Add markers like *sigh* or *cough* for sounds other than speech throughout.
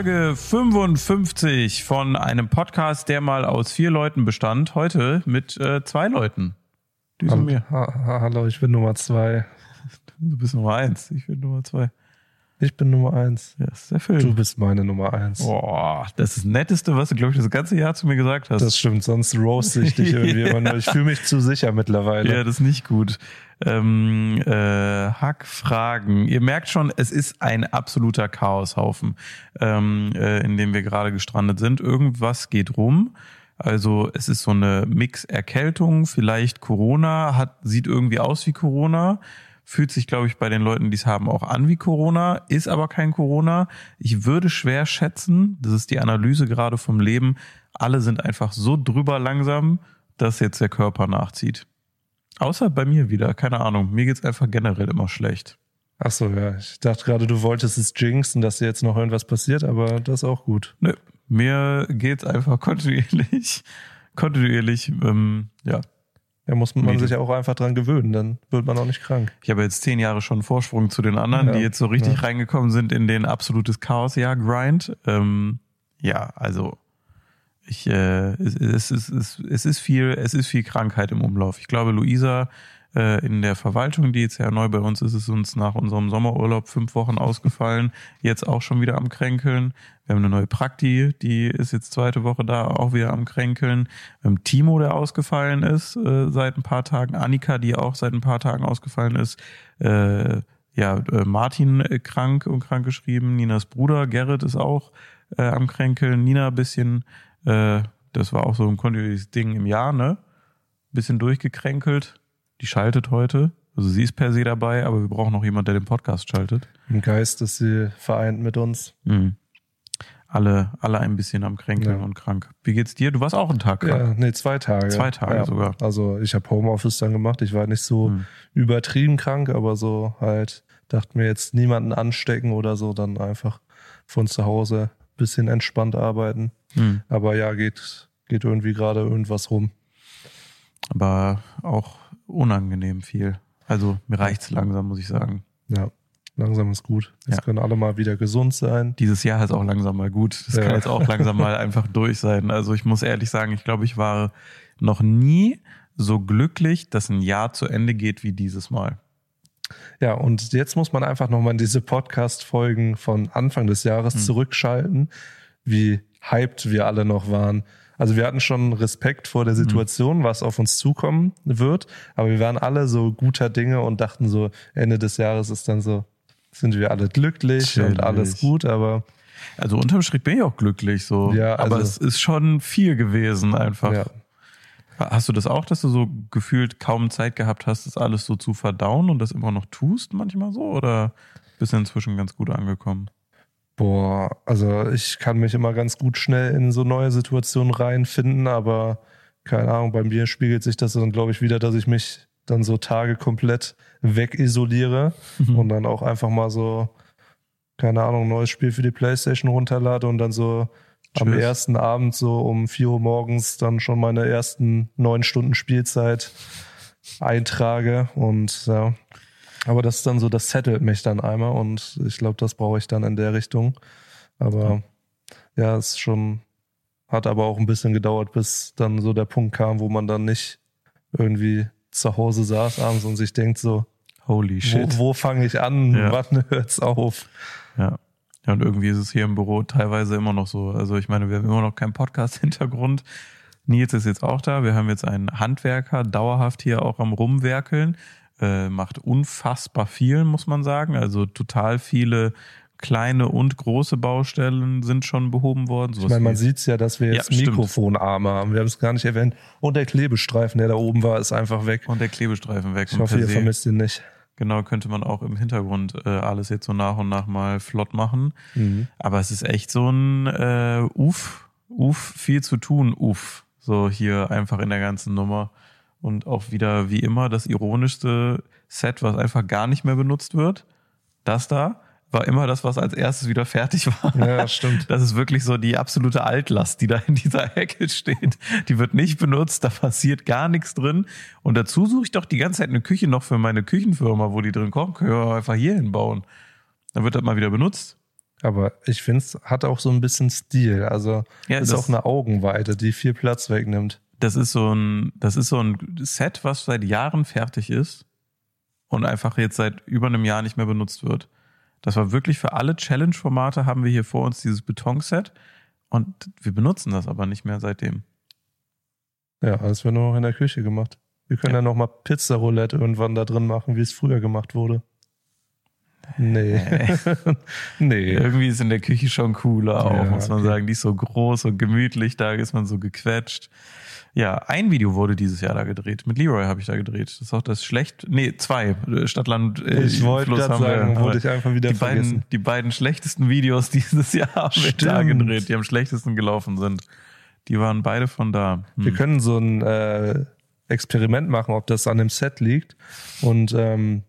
Folge 55 von einem Podcast, der mal aus vier Leuten bestand. Heute mit äh, zwei Leuten. Du und mir. Ha, ha, hallo, ich bin Nummer zwei. Du bist Nummer eins, ich bin Nummer zwei. Ich bin Nummer eins. Ja, der Film. Du bist meine Nummer eins. Boah, das ist das Netteste, was du, glaube ich, das ganze Jahr zu mir gesagt hast. Das stimmt, sonst roast ich dich *laughs* irgendwie ja. immer nur. Ich fühle mich zu sicher mittlerweile. Ja, das ist nicht gut. Ähm, äh, Hackfragen. Ihr merkt schon, es ist ein absoluter Chaoshaufen, ähm, äh, in dem wir gerade gestrandet sind. Irgendwas geht rum. Also es ist so eine Mix-Erkältung, vielleicht Corona, hat, sieht irgendwie aus wie Corona fühlt sich, glaube ich, bei den Leuten, die es haben, auch an wie Corona, ist aber kein Corona. Ich würde schwer schätzen, das ist die Analyse gerade vom Leben, alle sind einfach so drüber langsam, dass jetzt der Körper nachzieht. Außer bei mir wieder, keine Ahnung. Mir geht's einfach generell immer schlecht. Ach so, ja. Ich dachte gerade, du wolltest es jinxen, dass dir jetzt noch irgendwas passiert, aber das ist auch gut. Nö, mir geht's einfach *laughs* kontinuierlich, kontinuierlich, ähm, ja, da muss man sich ja auch einfach dran gewöhnen, dann wird man auch nicht krank. Ich habe jetzt zehn Jahre schon Vorsprung zu den anderen, ja, die jetzt so richtig ja. reingekommen sind in den absolutes Chaos-Jahr-Grind. Ähm, ja, also ich, äh, es, es, es, es ist viel, es ist viel Krankheit im Umlauf. Ich glaube, Luisa äh, in der Verwaltung, die jetzt ja neu bei uns ist, ist uns nach unserem Sommerurlaub fünf Wochen ausgefallen, jetzt auch schon wieder am Kränkeln. Wir haben eine neue Prakti, die ist jetzt zweite Woche da, auch wieder am Kränkeln. Wir haben Timo, der ausgefallen ist äh, seit ein paar Tagen. Annika, die auch seit ein paar Tagen ausgefallen ist. Äh, ja, äh, Martin äh, krank und krank geschrieben. Ninas Bruder Gerrit ist auch äh, am Kränkeln. Nina ein bisschen, äh, das war auch so ein kontinuierliches Ding im Jahr, ne? Bisschen durchgekränkelt die schaltet heute. Also sie ist per se dabei, aber wir brauchen noch jemand, der den Podcast schaltet. Im Geist ist sie vereint mit uns. Mhm. Alle, alle ein bisschen am Kränkeln ja. und krank. Wie geht's dir? Du warst auch einen Tag krank. Ja, nee, zwei Tage. Zwei Tage ja. sogar. Also ich habe Homeoffice dann gemacht. Ich war nicht so mhm. übertrieben krank, aber so halt, dachte mir jetzt niemanden anstecken oder so, dann einfach von zu Hause bisschen entspannt arbeiten. Mhm. Aber ja, geht, geht irgendwie gerade irgendwas rum. Aber auch unangenehm viel. Also mir reicht's langsam, muss ich sagen. Ja, langsam ist gut. Jetzt ja. können alle mal wieder gesund sein. Dieses Jahr ist auch langsam mal gut. Das ja. kann jetzt auch langsam mal *laughs* einfach durch sein. Also ich muss ehrlich sagen, ich glaube, ich war noch nie so glücklich, dass ein Jahr zu Ende geht wie dieses Mal. Ja, und jetzt muss man einfach nochmal in diese Podcast-Folgen von Anfang des Jahres hm. zurückschalten, wie hyped wir alle noch waren also wir hatten schon Respekt vor der mhm. Situation, mhm. was auf uns zukommen wird, aber wir waren alle so guter Dinge und dachten so, Ende des Jahres ist dann so, sind wir alle glücklich Chillig. und alles gut, aber also unterm Strich bin ich auch glücklich so. Ja, also, aber es ist schon viel gewesen einfach. Ja. Hast du das auch, dass du so gefühlt kaum Zeit gehabt hast, das alles so zu verdauen und das immer noch tust manchmal so? Oder bist du inzwischen ganz gut angekommen? Boah, also ich kann mich immer ganz gut schnell in so neue Situationen reinfinden, aber keine Ahnung, bei mir spiegelt sich das dann, glaube ich, wieder, dass ich mich dann so Tage komplett wegisoliere mhm. und dann auch einfach mal so, keine Ahnung, ein neues Spiel für die Playstation runterlade und dann so Tschüss. am ersten Abend so um vier Uhr morgens dann schon meine ersten neun Stunden Spielzeit eintrage und ja, aber das ist dann so, das settelt mich dann einmal und ich glaube, das brauche ich dann in der Richtung. Aber ja, es schon, hat aber auch ein bisschen gedauert, bis dann so der Punkt kam, wo man dann nicht irgendwie zu Hause saß abends und sich denkt so, holy shit. Wo, wo fange ich an? Ja. Wann hört's auf? Ja. Ja, und irgendwie ist es hier im Büro teilweise immer noch so. Also ich meine, wir haben immer noch keinen Podcast-Hintergrund. Nils ist jetzt auch da. Wir haben jetzt einen Handwerker dauerhaft hier auch am Rumwerkeln äh, macht unfassbar viel, muss man sagen. Also total viele kleine und große Baustellen sind schon behoben worden. ich meine, man sieht es ja, dass wir jetzt ja, Mikrofonarme haben. Wir haben es gar nicht erwähnt. Und der Klebestreifen, der da oben war, ist einfach weg. Und der Klebestreifen weg. Ich hoffe, ihr vermisst ihn nicht. Genau, könnte man auch im Hintergrund äh, alles jetzt so nach und nach mal flott machen. Mhm. Aber es ist echt so ein äh, Uff, Uff, viel zu tun, Uff. So hier einfach in der ganzen Nummer. Und auch wieder wie immer das ironischste Set, was einfach gar nicht mehr benutzt wird. Das da war immer das, was als erstes wieder fertig war. Ja, stimmt. Das ist wirklich so die absolute Altlast, die da in dieser Ecke steht. Die wird nicht benutzt, da passiert gar nichts drin. Und dazu suche ich doch die ganze Zeit eine Küche noch für meine Küchenfirma, wo die drin kochen können. Wir einfach hier hinbauen. Dann wird das mal wieder benutzt. Aber ich finde, es hat auch so ein bisschen Stil. Also Ja, ist auch eine Augenweite, die viel Platz wegnimmt. Das ist so ein, das ist so ein Set, was seit Jahren fertig ist und einfach jetzt seit über einem Jahr nicht mehr benutzt wird. Das war wirklich für alle Challenge-Formate haben wir hier vor uns dieses Betonset und wir benutzen das aber nicht mehr seitdem. Ja, das wird nur noch in der Küche gemacht. Wir können ja, Ja. noch mal Pizza-Roulette irgendwann da drin machen, wie es früher gemacht wurde. Nee. *laughs* nee. Irgendwie ist in der Küche schon cooler auch, Ja, muss man okay. sagen. Die ist so groß und gemütlich, da ist man so gequetscht. Ja, ein Video wurde dieses Jahr da gedreht. Mit Leroy habe ich da gedreht. Das ist auch das schlecht. Nee, zwei. Stadtland. äh, Ich wollte gerade haben wir- sagen, aber wurde ich einfach wieder die beiden, vergessen. die beiden schlechtesten Videos *laughs* dieses Jahr haben wir da gedreht, die am schlechtesten gelaufen sind. Die waren beide von da. Hm. Wir können so ein äh, Experiment machen, ob das an dem Set liegt. Und ähm,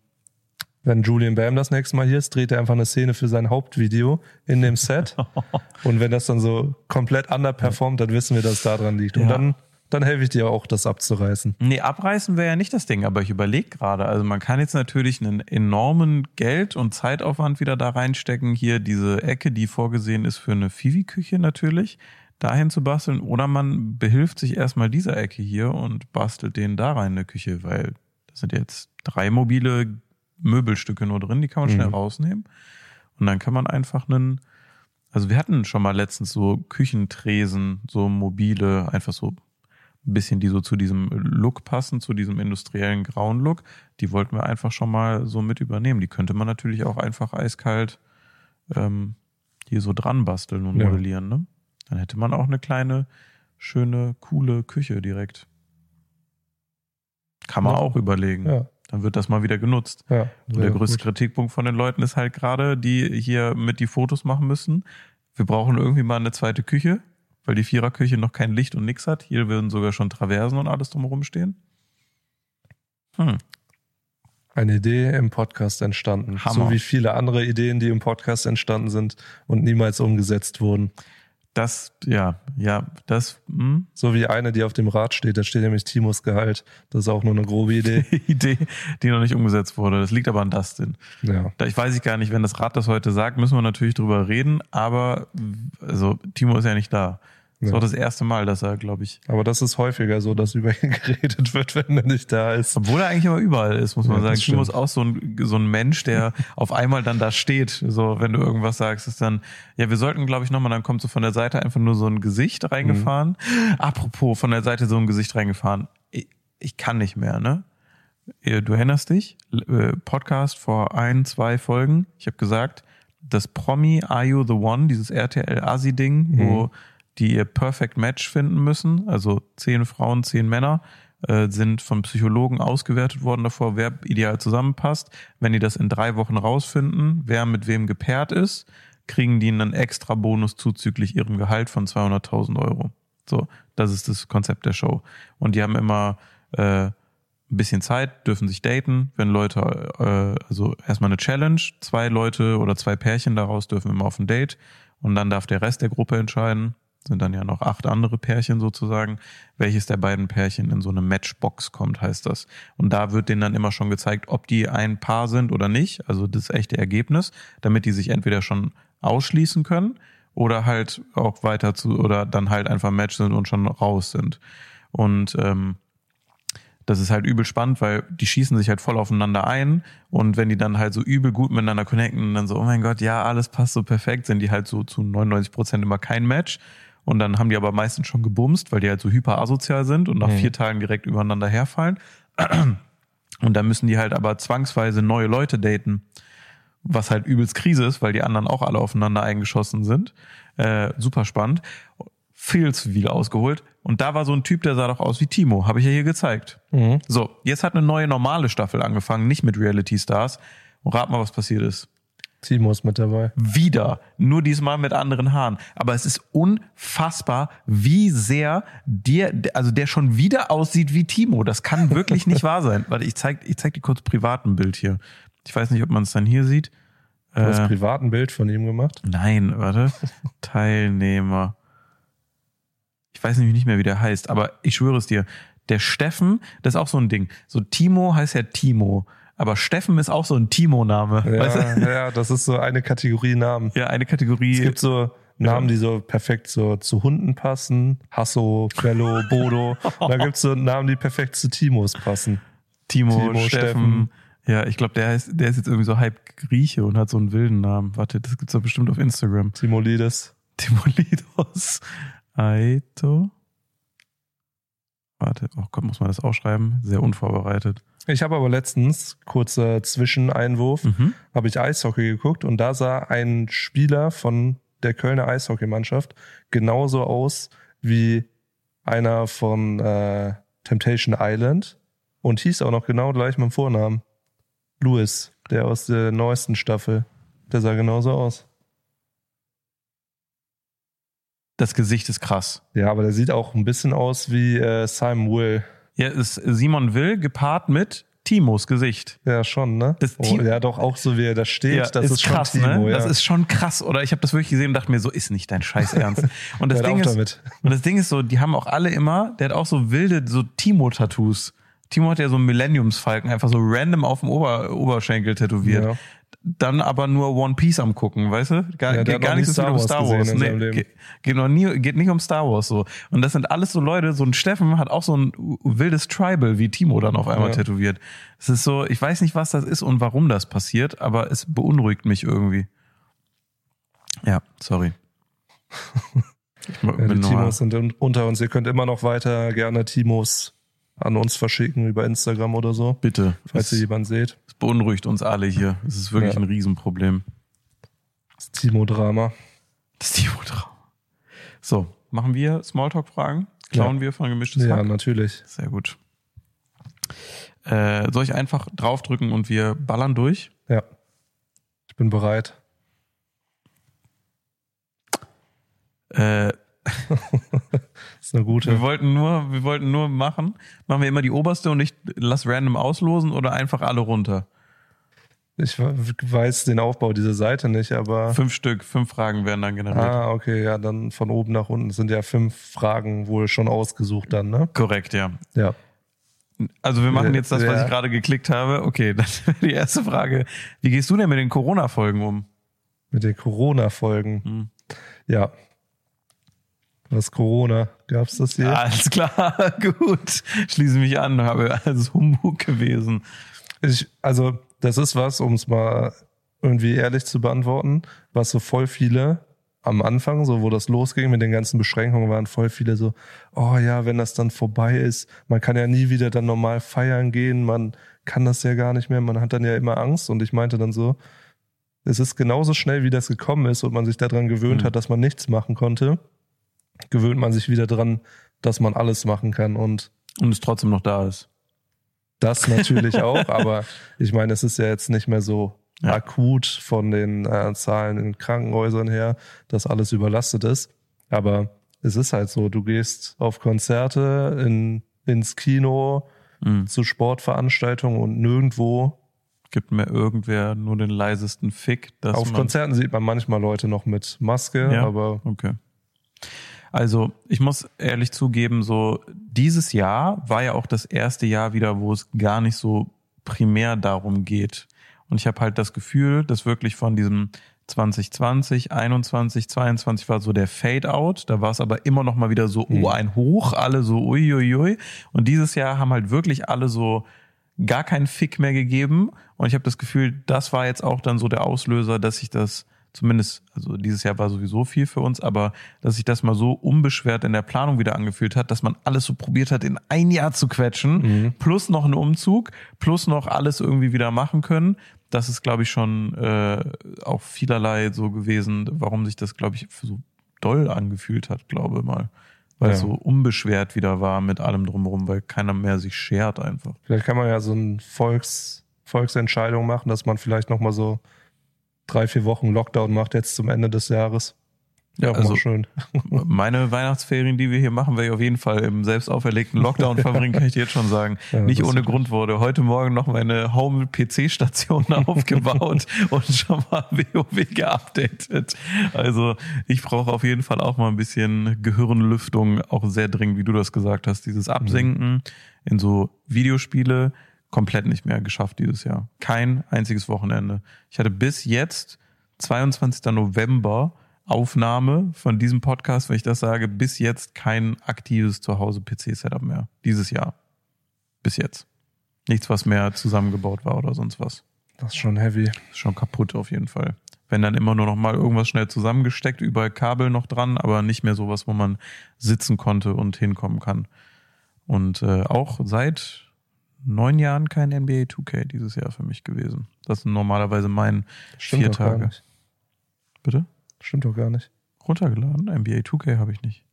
wenn Julian Bam das nächste Mal hier ist, dreht er einfach eine Szene für sein Hauptvideo in dem Set. *laughs* Und wenn das dann so komplett underperformt, dann wissen wir, dass es daran liegt. Und Ja. dann, dann helfe ich dir auch, das abzureißen. Nee, abreißen wäre ja nicht das Ding, aber ich überlege gerade. Also man kann jetzt natürlich einen enormen Geld- und Zeitaufwand wieder da reinstecken. Hier diese Ecke, die vorgesehen ist für eine Fivi-Küche natürlich, dahin zu basteln. Oder man behilft sich erstmal dieser Ecke hier und bastelt denen da rein eine Küche, weil das sind jetzt drei mobile Möbelstücke nur drin, die kann man schnell Mhm. rausnehmen. Und dann kann man einfach einen, also wir hatten schon mal letztens so Küchentresen, so mobile, einfach so bisschen, die so zu diesem Look passen, zu diesem industriellen grauen Look. Die wollten wir einfach schon mal so mit übernehmen. Die könnte man natürlich auch einfach eiskalt ähm, hier so dran basteln und Ja. modellieren. Ne? Dann hätte man auch eine kleine, schöne, coole Küche direkt. Kann man Ja. auch überlegen. Ja, Dann wird das mal wieder genutzt. ja. Und der größte gut. Kritikpunkt von den Leuten ist halt gerade, die hier mit die Fotos machen müssen. Wir brauchen irgendwie mal eine zweite Küche, weil die Viererküche noch kein Licht und nix hat. Hier würden sogar schon Traversen und alles drumherum stehen. Hm. Eine Idee im Podcast entstanden. Hammer. So wie viele andere Ideen, die im Podcast entstanden sind und niemals umgesetzt wurden. Das, ja, ja, das, hm, So wie eine, die auf dem Rad steht. Da steht nämlich Timos Gehalt. Das ist auch nur eine grobe Idee. *laughs* Idee, die noch nicht umgesetzt wurde. Das liegt aber an Dustin. ja. Da ich weiß ich gar nicht, wenn das Rad das heute sagt, müssen wir natürlich drüber reden, aber also Timo ist ja nicht da. Das Ja. auch das erste Mal, dass er, glaube ich, Aber das ist häufiger so, dass über ihn *laughs* geredet wird, wenn er nicht da ist. Obwohl er eigentlich immer überall ist, muss man Ja, sagen. das Timo ist auch so ein, so ein Mensch, der *laughs* auf einmal dann da steht. So, wenn du irgendwas sagst, ist dann, ja, wir sollten, glaube ich, nochmal, dann kommt so von der Seite einfach nur so ein Gesicht reingefahren. Apropos, von der Seite so ein Gesicht reingefahren. Ich, ich kann nicht mehr, ne? Du erinnerst dich? Äh, Podcast vor ein, zwei Folgen. Ich habe gesagt, das Promi Are You the One, dieses RTL-Asi-Ding, wo die ihr Perfect Match finden müssen, also zehn Frauen, zehn Männer, äh, sind vom Psychologen ausgewertet worden davor, wer ideal zusammenpasst. Wenn die das in drei Wochen rausfinden, wer mit wem gepaart ist, kriegen die einen extra Bonus zuzüglich ihrem Gehalt von 200.000 Euro. So, das ist das Konzept der Show. Und die haben immer äh, ein bisschen Zeit, dürfen sich daten, wenn Leute, äh, also erstmal eine Challenge, zwei Leute oder zwei Pärchen daraus dürfen immer auf ein Date und dann darf der Rest der Gruppe entscheiden, sind dann ja noch acht andere Pärchen sozusagen, welches der beiden Pärchen in so eine Matchbox kommt, heißt das. Und da wird denen dann immer schon gezeigt, ob die ein Paar sind oder nicht, also das echte Ergebnis, damit die sich entweder schon ausschließen können oder halt auch weiter zu, oder dann halt einfach Match sind und schon raus sind. Und ähm, das ist halt übel spannend, weil die schießen sich halt voll aufeinander ein und wenn die dann halt so übel gut miteinander connecten und dann so, oh mein Gott, ja, alles passt so perfekt, sind die halt so zu 99 Prozent immer kein Match und dann haben die aber meistens schon gebumst, weil die halt so hyper asozial sind und nach Mhm. vier Tagen direkt übereinander herfallen *clears throat* und dann müssen die halt aber zwangsweise neue Leute daten, was halt übelst Krise ist, weil die anderen auch alle aufeinander eingeschossen sind. Äh, super spannend. Viel zu viel ausgeholt. Und da war so ein Typ, der sah doch aus wie Timo, habe ich ja hier gezeigt. Mhm. So, jetzt hat eine neue normale Staffel angefangen, nicht mit Reality Stars. Und rat mal, was passiert ist. Timo ist mit dabei. Wieder, nur diesmal mit anderen Haaren. Aber es ist unfassbar, wie sehr der, also der schon wieder aussieht wie Timo. Das kann wirklich nicht wahr sein. Warte, ich zeig, ich zeig dir kurz privat ein Bild hier. Ich weiß nicht, ob man es dann hier sieht. Du hast Äh, privat ein Bild von ihm gemacht. Nein, warte. *laughs* Teilnehmer. Ich weiß nämlich nicht mehr, wie der heißt, aber ich schwöre es dir. Der Steffen, das ist auch so ein Ding. So Timo heißt ja Timo. Aber Steffen ist auch so ein Timo-Name. Ja, weißt du? ja, das ist so eine Kategorie Namen. Ja, eine Kategorie. Es gibt so Namen, die so perfekt so zu Hunden passen. Hasso, Quello, Bodo. *laughs* Und dann gibt's so Namen, die perfekt zu Timos passen. Timo, Timo, Steffen. Steffen. Ja, ich glaube, der ist, der ist jetzt irgendwie so halb Grieche und hat so einen wilden Namen. Warte, das gibt's doch bestimmt auf Instagram. Timolides. Timolidos. Aito. Warte, oh Gott, muss man das aufschreiben? Sehr unvorbereitet. Ich habe aber letztens, kurzer Zwischeneinwurf, Mhm. habe ich Eishockey geguckt und da sah ein Spieler von der Kölner Eishockeymannschaft genauso aus wie einer von äh, Temptation Island und hieß auch noch genau gleich mit dem Vornamen. Louis, der aus der neuesten Staffel. Der sah genauso aus. Das Gesicht ist krass. Ja, aber der sieht auch ein bisschen aus wie äh, Simon Will. Ja, ist Simon Will gepaart mit Timos Gesicht. Ja, schon, ne? Das oh, ja, doch auch so wie er da steht. das ist, krass, schon Timo, ne? ja. Das ist schon krass. Oder ich habe das wirklich gesehen und dachte mir, so ist nicht dein Scheiß Ernst. *laughs* Und das Ding ist, damit. *laughs* und das Ding ist so, die haben auch alle immer, der hat auch so wilde, so Timo-Tattoos. Timo hat ja so einen Millenniumsfalken einfach so random auf dem Ober Oberschenkel tätowiert. Ja. Dann aber nur One Piece am gucken, weißt du? Gar, Ja, geht gar noch nicht nie so um Star Wars. Leben. geht, geht, noch nie, geht nicht um Star Wars so. Und das sind alles so Leute, so ein Steffen hat auch so ein wildes Tribal wie Timo dann auf einmal Ja. tätowiert. Es ist so, ich weiß nicht, was das ist und warum das passiert, aber es beunruhigt mich irgendwie. Ja, sorry. *laughs* Ich Ja, die Timos sind un- unter uns. Ihr könnt immer noch weiter gerne Timos an uns verschicken über Instagram oder so, Bitte. falls Es, ihr jemanden seht. es beunruhigt uns alle hier. Es ist wirklich Ja. ein Riesenproblem. Das Timo-Drama. Das Timo-Traum. So, machen wir Smalltalk-Fragen? Klauen wir von gemischtes Ja, Hack? natürlich. Sehr gut. Äh, soll ich einfach draufdrücken und wir ballern durch? Ja. Ich bin bereit. Äh, Das *laughs* ist eine gute. wir wollten nur, wir wollten nur machen. Machen wir immer die oberste und ich lass random auslosen oder einfach alle runter? Ich weiß den Aufbau dieser Seite nicht, aber. Fünf Stück, fünf Fragen werden dann generiert. Ah, okay, ja, dann von oben nach unten sind ja fünf Fragen wohl schon ausgesucht dann, ne? Korrekt, ja. Ja. Also wir machen jetzt das, was ich gerade geklickt habe. Okay, *laughs* dann die erste Frage. Wie gehst du denn mit den Corona-Folgen um? Mit den Corona-Folgen. Hm. Ja. Was Corona? Gab's das hier? Alles klar, *laughs* gut. Schließe mich an, habe alles Humbug gewesen. Ich, also, das ist was, um es mal irgendwie ehrlich zu beantworten, was so voll viele am Anfang, so wo das losging mit den ganzen Beschränkungen, waren voll viele so, oh ja, wenn das dann vorbei ist, man kann ja nie wieder dann normal feiern gehen, man kann das ja gar nicht mehr, man hat dann ja immer Angst und ich meinte dann so, es ist genauso schnell, wie das gekommen ist und man sich daran gewöhnt Mhm. hat, dass man nichts machen konnte, gewöhnt man sich wieder dran, dass man alles machen kann und Und es trotzdem noch da ist. das natürlich *laughs* auch, aber ich meine, es ist ja jetzt nicht mehr so Ja. akut von den äh, Zahlen in Krankenhäusern her, dass alles überlastet ist. Aber es ist halt so, du gehst auf Konzerte, in, ins Kino, Mhm. zu Sportveranstaltungen und nirgendwo. Gibt mir irgendwer nur den leisesten Fick. Dass auf Konzerten sieht man manchmal Leute noch mit Maske, Ja. aber Okay. Also, ich muss ehrlich zugeben, so dieses Jahr war ja auch das erste Jahr wieder, wo es gar nicht so primär darum geht. Und ich habe halt das Gefühl, dass wirklich von diesem 2020, 21, 22 war so der Fade-out. Da war es aber immer noch mal wieder so, oh, ein Hoch, alle so uiuiui. Und dieses Jahr haben halt wirklich alle so gar keinen Fick mehr gegeben. Und ich habe das Gefühl, das war jetzt auch dann so der Auslöser, dass sich das zumindest, also dieses Jahr war sowieso viel für uns, aber dass sich das mal so unbeschwert in der Planung wieder angefühlt hat, dass man alles so probiert hat, in ein Jahr zu quetschen, plus noch einen Umzug, plus noch alles irgendwie wieder machen können. Das ist, glaube ich, schon äh, auch vielerlei so gewesen, warum sich das, glaube ich, so doll angefühlt hat, glaube mal. Weil es Ja. so unbeschwert wieder war mit allem drumherum, weil keiner mehr sich schert einfach. vielleicht kann man ja so eine Volks, Volksentscheidung machen, dass man vielleicht nochmal so drei, vier Wochen Lockdown macht jetzt zum Ende des Jahres. Ja, Also- schön. *laughs* Meine Weihnachtsferien, die wir hier machen, werde ich auf jeden Fall im selbst auferlegten Lockdown *laughs* verbringen, kann ich dir jetzt schon sagen. Ja, Nicht ohne Grund wurde heute Morgen noch meine Home-PC-Station *laughs* aufgebaut und schon mal WoW geupdatet. Also ich brauche auf jeden Fall auch mal ein bisschen Gehirnlüftung, auch sehr dringend, wie du das gesagt hast, dieses Absinken in so Videospiele komplett nicht mehr geschafft dieses Jahr. Kein einziges Wochenende. Ich hatte bis jetzt, 22. November, Aufnahme von diesem Podcast, wenn ich das sage, bis jetzt kein aktives Zuhause-PC-Setup mehr. Dieses Jahr. Bis jetzt. Nichts, was mehr zusammengebaut war oder sonst was. Das ist schon heavy. Ist schon kaputt auf jeden Fall. Wenn dann immer nur noch mal irgendwas schnell zusammengesteckt, überall Kabel noch dran, aber nicht mehr sowas, wo man sitzen konnte und hinkommen kann. Und äh, auch seit neun Jahren kein NBA 2K dieses Jahr für mich gewesen. Das sind normalerweise mein Stimmt vier doch gar Tage. nicht. Bitte? Stimmt doch gar nicht. Runtergeladen? NBA 2K habe ich nicht.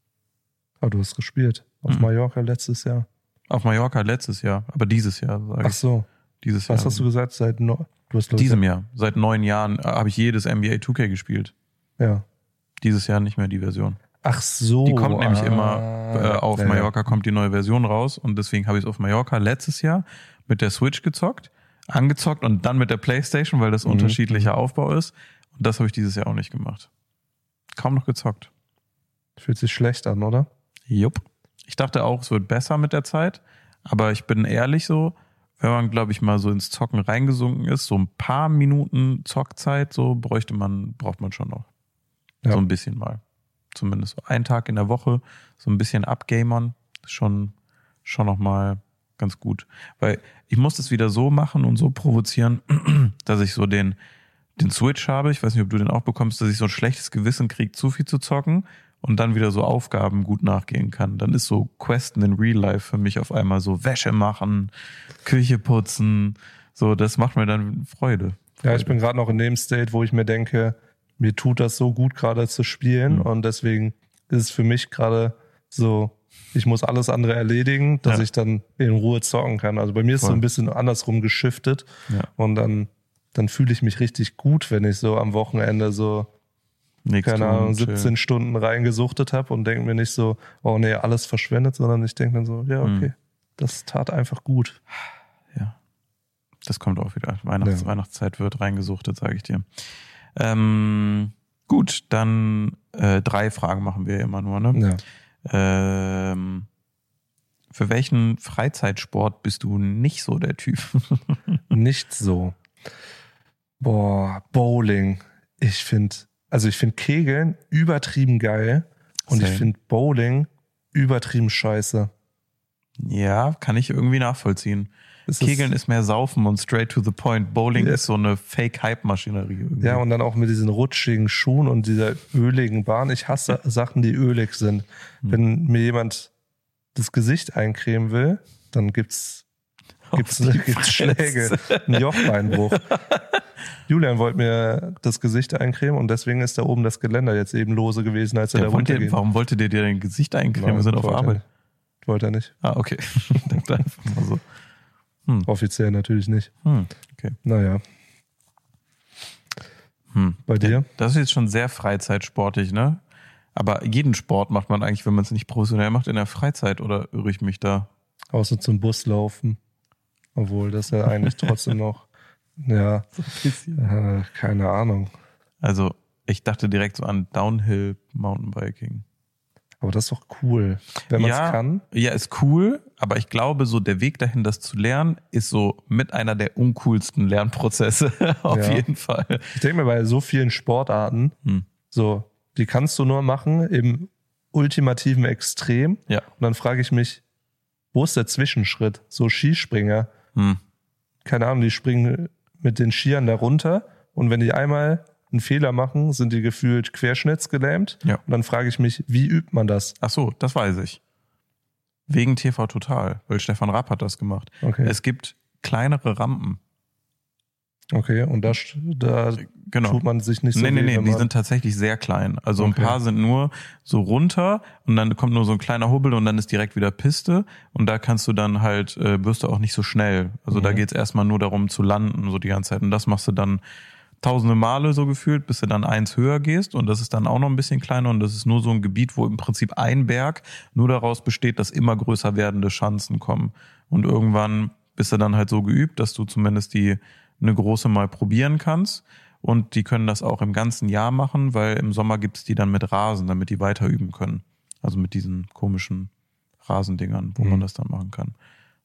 Aber du hast gespielt. Auf Mhm. Mallorca letztes Jahr. Auf Mallorca letztes Jahr, aber dieses Jahr, sage Ach ich. so. Dieses Was Jahr. hast du gesagt? Seit no du hast Diesem Jahr. Seit neun Jahren äh, habe ich jedes NBA 2K gespielt. Ja. Dieses Jahr nicht mehr die Version. Ach so. Die kommt nämlich ah, immer äh, auf ja. Mallorca kommt die neue Version raus und deswegen habe ich es auf Mallorca letztes Jahr mit der Switch gezockt, angezockt und dann mit der Playstation, weil das Mhm. unterschiedlicher Aufbau ist. Und das habe ich dieses Jahr auch nicht gemacht. Kaum noch gezockt. Fühlt sich schlecht an, oder? Jupp. Ich dachte auch, es wird besser mit der Zeit, aber ich bin ehrlich so, wenn man, glaube ich, mal so ins Zocken reingesunken ist, so ein paar Minuten Zockzeit, so bräuchte man, braucht man schon noch. Ja. So ein bisschen mal. Zumindest so einen Tag in der Woche, so ein bisschen abgamern, ist schon, schon nochmal ganz gut. Weil ich muss das wieder so machen und so provozieren, *clears throat* dass ich so den, den Switch habe, ich weiß nicht, ob du den auch bekommst, dass ich so ein schlechtes Gewissen kriege, zu viel zu zocken und dann wieder so Aufgaben gut nachgehen kann. Dann ist so Questen in Real Life für mich auf einmal so Wäsche machen, Küche putzen, so, das macht mir dann Freude. Ja, ich bin gerade noch in dem State, wo ich mir denke, mir tut das so gut gerade zu spielen Mhm. und deswegen ist es für mich gerade so, ich muss alles andere erledigen, dass Ja. ich dann in Ruhe zocken kann. Also bei mir ist so Voll. ein bisschen andersrum geschiftet Ja. und dann, dann fühle ich mich richtig gut, wenn ich so am Wochenende so, Nichts keine Ahnung, chillen. 17 Stunden reingesuchtet habe und denke mir nicht so, oh nee, alles verschwendet, sondern ich denke dann so, ja, okay, Mhm. das tat einfach gut. Ja. Das kommt auch wieder. Weihnachts Ja. Weihnachtszeit wird reingesuchtet, sage ich dir. Ähm, gut, dann äh, drei Fragen machen wir immer nur. Ne? Ja. Ähm, für welchen Freizeitsport bist du nicht so der Typ? *laughs* Nicht so. Boah, Bowling. Ich finde, also ich finde Kegeln übertrieben geil und Same. ich finde Bowling übertrieben scheiße. ja, kann ich irgendwie nachvollziehen. Es Kegeln ist mehr Saufen und straight to the point. Bowling Ja. ist so eine Fake-Hype-Maschinerie. Ja, und dann auch mit diesen rutschigen Schuhen und dieser öligen Bahn. Ich hasse Sachen, die ölig sind. Hm. Wenn mir jemand das Gesicht eincremen will, dann gibt's, gibt's, *laughs* gibt's. Schläge, ein Jochbeinbruch. *laughs* Julian wollte mir das Gesicht eincremen und deswegen ist da oben das Geländer jetzt eben lose gewesen, als er Der da wollte, runterging. warum wollte der dir dein Gesicht eincremen? Wir sind auf wollte er Arbeit. nicht. Wollte er nicht. Ah, okay. *laughs* Ich so. Offiziell natürlich nicht. Hm, okay. Naja, Hm. bei dir? Das ist jetzt schon sehr freizeitsportlich, ne? Aber jeden Sport macht man eigentlich, wenn man es nicht professionell macht, in der Freizeit oder irre ich mich da? Außer zum Bus laufen. Obwohl, das ja eigentlich *laughs* trotzdem noch, ja, äh, keine Ahnung. Also, ich dachte direkt so an Downhill Mountainbiking. Aber das ist doch cool, wenn man es ja, kann. Ja, ist cool, aber ich glaube, so der Weg dahin, das zu lernen, ist so mit einer der uncoolsten Lernprozesse. *laughs* Auf Ja. jeden Fall. Ich denke mir bei so vielen Sportarten, Hm. so, die kannst du nur machen im ultimativen Extrem. Ja. Und dann frage ich mich, wo ist der Zwischenschritt? So Skispringer, Hm. keine Ahnung, die springen mit den Skiern da runter und wenn die einmal einen Fehler machen, sind die gefühlt querschnittsgelähmt. Ja. Und dann frage ich mich, wie übt man das? Ach so, das weiß ich. Wegen TV Total, weil Stefan Rapp hat das gemacht. Okay. Es gibt kleinere Rampen. Okay, und da, da Genau. tut man sich nicht so nee, nee, nee, die sind tatsächlich sehr klein. Also Okay. ein paar sind nur so runter und dann kommt nur so ein kleiner Hubbel und dann ist direkt wieder Piste und da kannst du dann halt, äh, wirst du auch nicht so schnell. Also da Mhm. geht's erstmal nur darum zu landen, so die ganze Zeit. Und das machst du dann tausende Male so gefühlt, bis du dann eins höher gehst und das ist dann auch noch ein bisschen kleiner und das ist nur so ein Gebiet, wo im Prinzip ein Berg nur daraus besteht, dass immer größer werdende Schanzen kommen. Und irgendwann bist du dann halt so geübt, dass du zumindest die eine große mal probieren kannst. Und die können das auch im ganzen Jahr machen, weil im Sommer gibt's die dann mit Rasen, damit die weiter üben können. Also mit diesen komischen Rasendingern, wo Mhm. man das dann machen kann.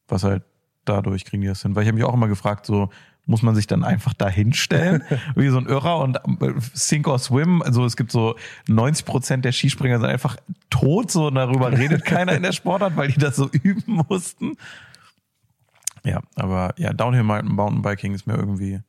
Was halt dadurch kriegen die das hin. Weil ich habe mich auch immer gefragt, so muss man sich dann einfach da hinstellen, *laughs* wie so ein Irrer und äh, Sink or Swim. Also es gibt so 90 Prozent der Skispringer sind einfach tot, so und darüber redet *laughs* keiner in der Sportart, weil die das so üben mussten. Ja, aber ja, Downhill Mountainbiking ist mir irgendwie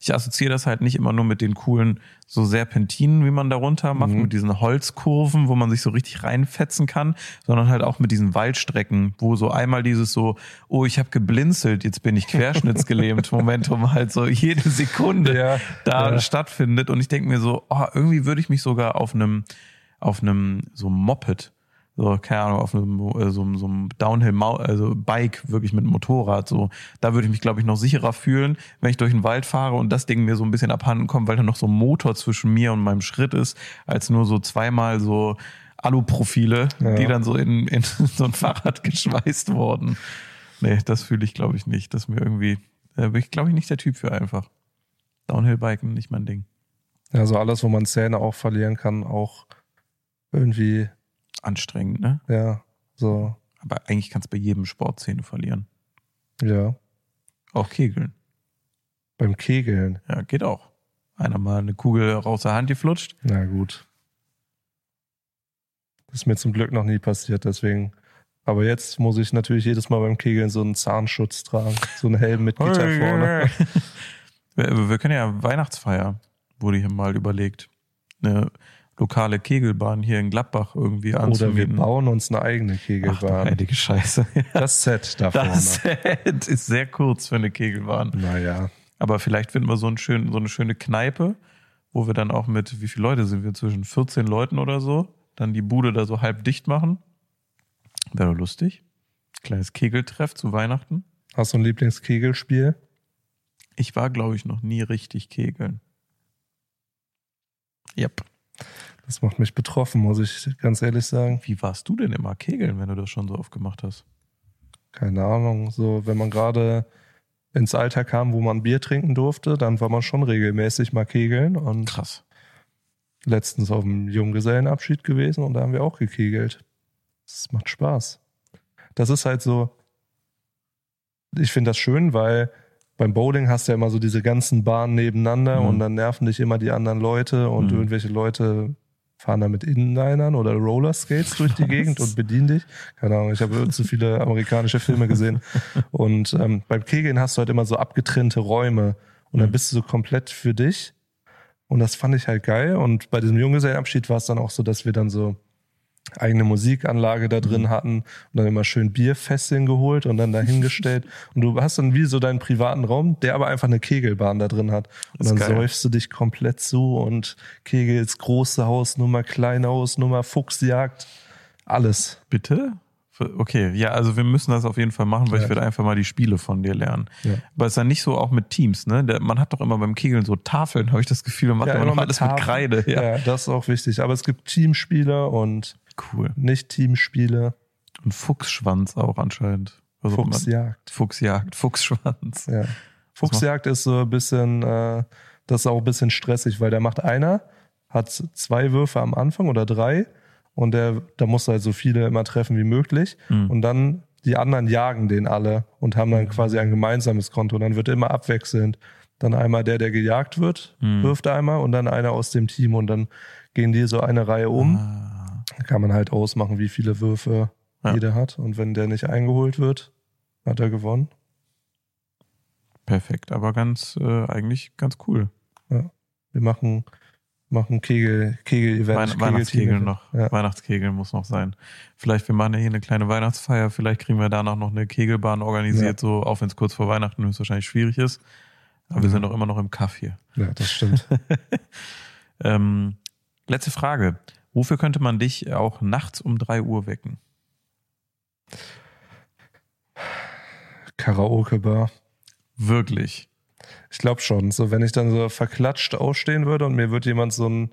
ich assoziiere das halt nicht immer nur mit den coolen so Serpentinen, wie man darunter macht, mhm. mit diesen Holzkurven, wo man sich so richtig reinfetzen kann, sondern halt auch mit diesen Waldstrecken, wo so einmal dieses so, oh, ich habe geblinzelt, jetzt bin ich querschnittsgelähmt, *laughs* Momentum halt so jede Sekunde ja, da ja. stattfindet. Und ich denke mir so, oh, irgendwie würde ich mich sogar auf einem auf einem so Moped so, keine Ahnung, auf einem, äh, so, so einem Downhill, also Bike, wirklich mit Motorrad, so. Da würde ich mich, glaube ich, noch sicherer fühlen, wenn ich durch den Wald fahre und das Ding mir so ein bisschen abhanden kommt, weil da noch so ein Motor zwischen mir und meinem Schritt ist, als nur so zweimal so Aluprofile, ja. die dann so in, in *laughs* so ein Fahrrad geschweißt wurden. Nee, das fühle ich, glaube ich, nicht. Das mir irgendwie, da bin ich, glaube ich, nicht der Typ für einfach. Downhill-Biken, nicht mein Ding. Ja, so alles, wo man Zähne auch verlieren kann, auch irgendwie anstrengend, ne? Ja, so. Aber eigentlich kannst du bei jedem Sport Zähne verlieren. Ja. Auch Kegeln. Beim Kegeln? Ja, geht auch. Einer mal eine Kugel raus der Hand geflutscht. Na gut. Das ist mir zum Glück noch nie passiert, deswegen. Aber jetzt muss ich natürlich jedes Mal beim Kegeln so einen Zahnschutz tragen. So einen Helm mit Gitter vorne. *laughs* wir, wir können ja Weihnachtsfeier, wurde hier mal überlegt. Eine lokale Kegelbahn hier in Gladbach irgendwie anzumieten. Oder wir bauen uns eine eigene Kegelbahn. Ach, heilige Scheiße. *laughs* Das Set da vorne. Das Set ist sehr kurz für eine Kegelbahn. Naja. Aber vielleicht finden wir so, einen schönen, so eine schöne Kneipe, wo wir dann auch mit, wie viele Leute sind wir? Zwischen 14 Leuten oder so, dann die Bude da so halb dicht machen. Wäre lustig. Kleines Kegeltreff zu Weihnachten. Hast du ein Lieblingskegelspiel? Ich war, glaube ich, noch nie richtig kegeln. Yep. Das macht mich betroffen, muss ich ganz ehrlich sagen. Wie warst du denn immer kegeln, wenn du das schon so oft gemacht hast? Keine Ahnung. So, wenn man gerade ins Alter kam, wo man Bier trinken durfte, dann war man schon regelmäßig mal kegeln. Und Krass. Letztens auf dem Junggesellenabschied gewesen und da haben wir auch gekegelt. Das macht Spaß. Das ist halt so, ich finde das schön, weil beim Bowling hast du ja immer so diese ganzen Bahnen nebeneinander mhm. und dann nerven dich immer die anderen Leute und mhm. irgendwelche Leute fahren da mit Inlinern oder Rollerskates durch die *laughs* Gegend und bedienen dich. Keine Ahnung, ich habe zu viele amerikanische Filme gesehen. *laughs* Und ähm, beim Kegeln hast du halt immer so abgetrennte Räume und dann mhm. bist du so komplett für dich. Und das fand ich halt geil. Und bei diesem Junggesellenabschied war es dann auch so, dass wir dann so eigene Musikanlage da drin mhm. hatten und dann immer schön Bierfässchen geholt und dann dahingestellt. *laughs* und du hast dann wie so deinen privaten Raum, der aber einfach eine Kegelbahn da drin hat. Und dann geil. säufst du dich komplett zu und kegelst große Hausnummer, kleine Hausnummer, Fuchsjagd, alles. Bitte? Okay, ja, also wir müssen das auf jeden Fall machen, weil ja. ich werde einfach mal die Spiele von dir lernen. Ja. Aber es ist dann nicht so auch mit Teams, ne? man hat doch immer beim Kegeln so Tafeln, habe ich das Gefühl, man macht ja, immer noch alles mit, mit Kreide. Ja. ja, das ist auch wichtig. Aber es gibt Teamspieler und Cool. Nicht Teamspiele. Und Fuchsschwanz auch anscheinend. Also Fuchsjagd. Fuchsjagd, Fuchsschwanz. Ja. Fuchsjagd ist so ein bisschen, äh, das ist auch ein bisschen stressig, weil der macht einer, hat zwei Würfe am Anfang oder drei und der, da muss halt so viele immer treffen wie möglich. Mhm. Und dann die anderen jagen den alle und haben dann quasi ein gemeinsames Konto. Und dann wird immer abwechselnd. Dann einmal der, der gejagt wird, mhm. wirft einmal und dann einer aus dem Team und dann gehen die so eine Reihe um. Ah kann man halt ausmachen, wie viele Würfe ja. jeder hat. Und wenn der nicht eingeholt wird, hat er gewonnen. Perfekt, aber ganz, äh, eigentlich ganz cool. Ja. Wir machen, machen Kegel, Kegel-Event. Wein Weihnachtskegel noch. Ja. Weihnachtskegel muss noch sein. Vielleicht, wir machen ja hier eine kleine Weihnachtsfeier, vielleicht kriegen wir danach noch eine Kegelbahn organisiert, so, auch wenn es kurz vor Weihnachten höchstwahrscheinlich schwierig ist. Aber mhm. wir sind doch immer noch im Kaff hier. Ja, das stimmt. *laughs* ähm, letzte Frage. Wofür könnte man dich auch nachts um drei Uhr wecken? Karaoke-Bar. Wirklich? Ich glaube schon. So, wenn ich dann so verklatscht ausstehen würde und mir wird jemand so einen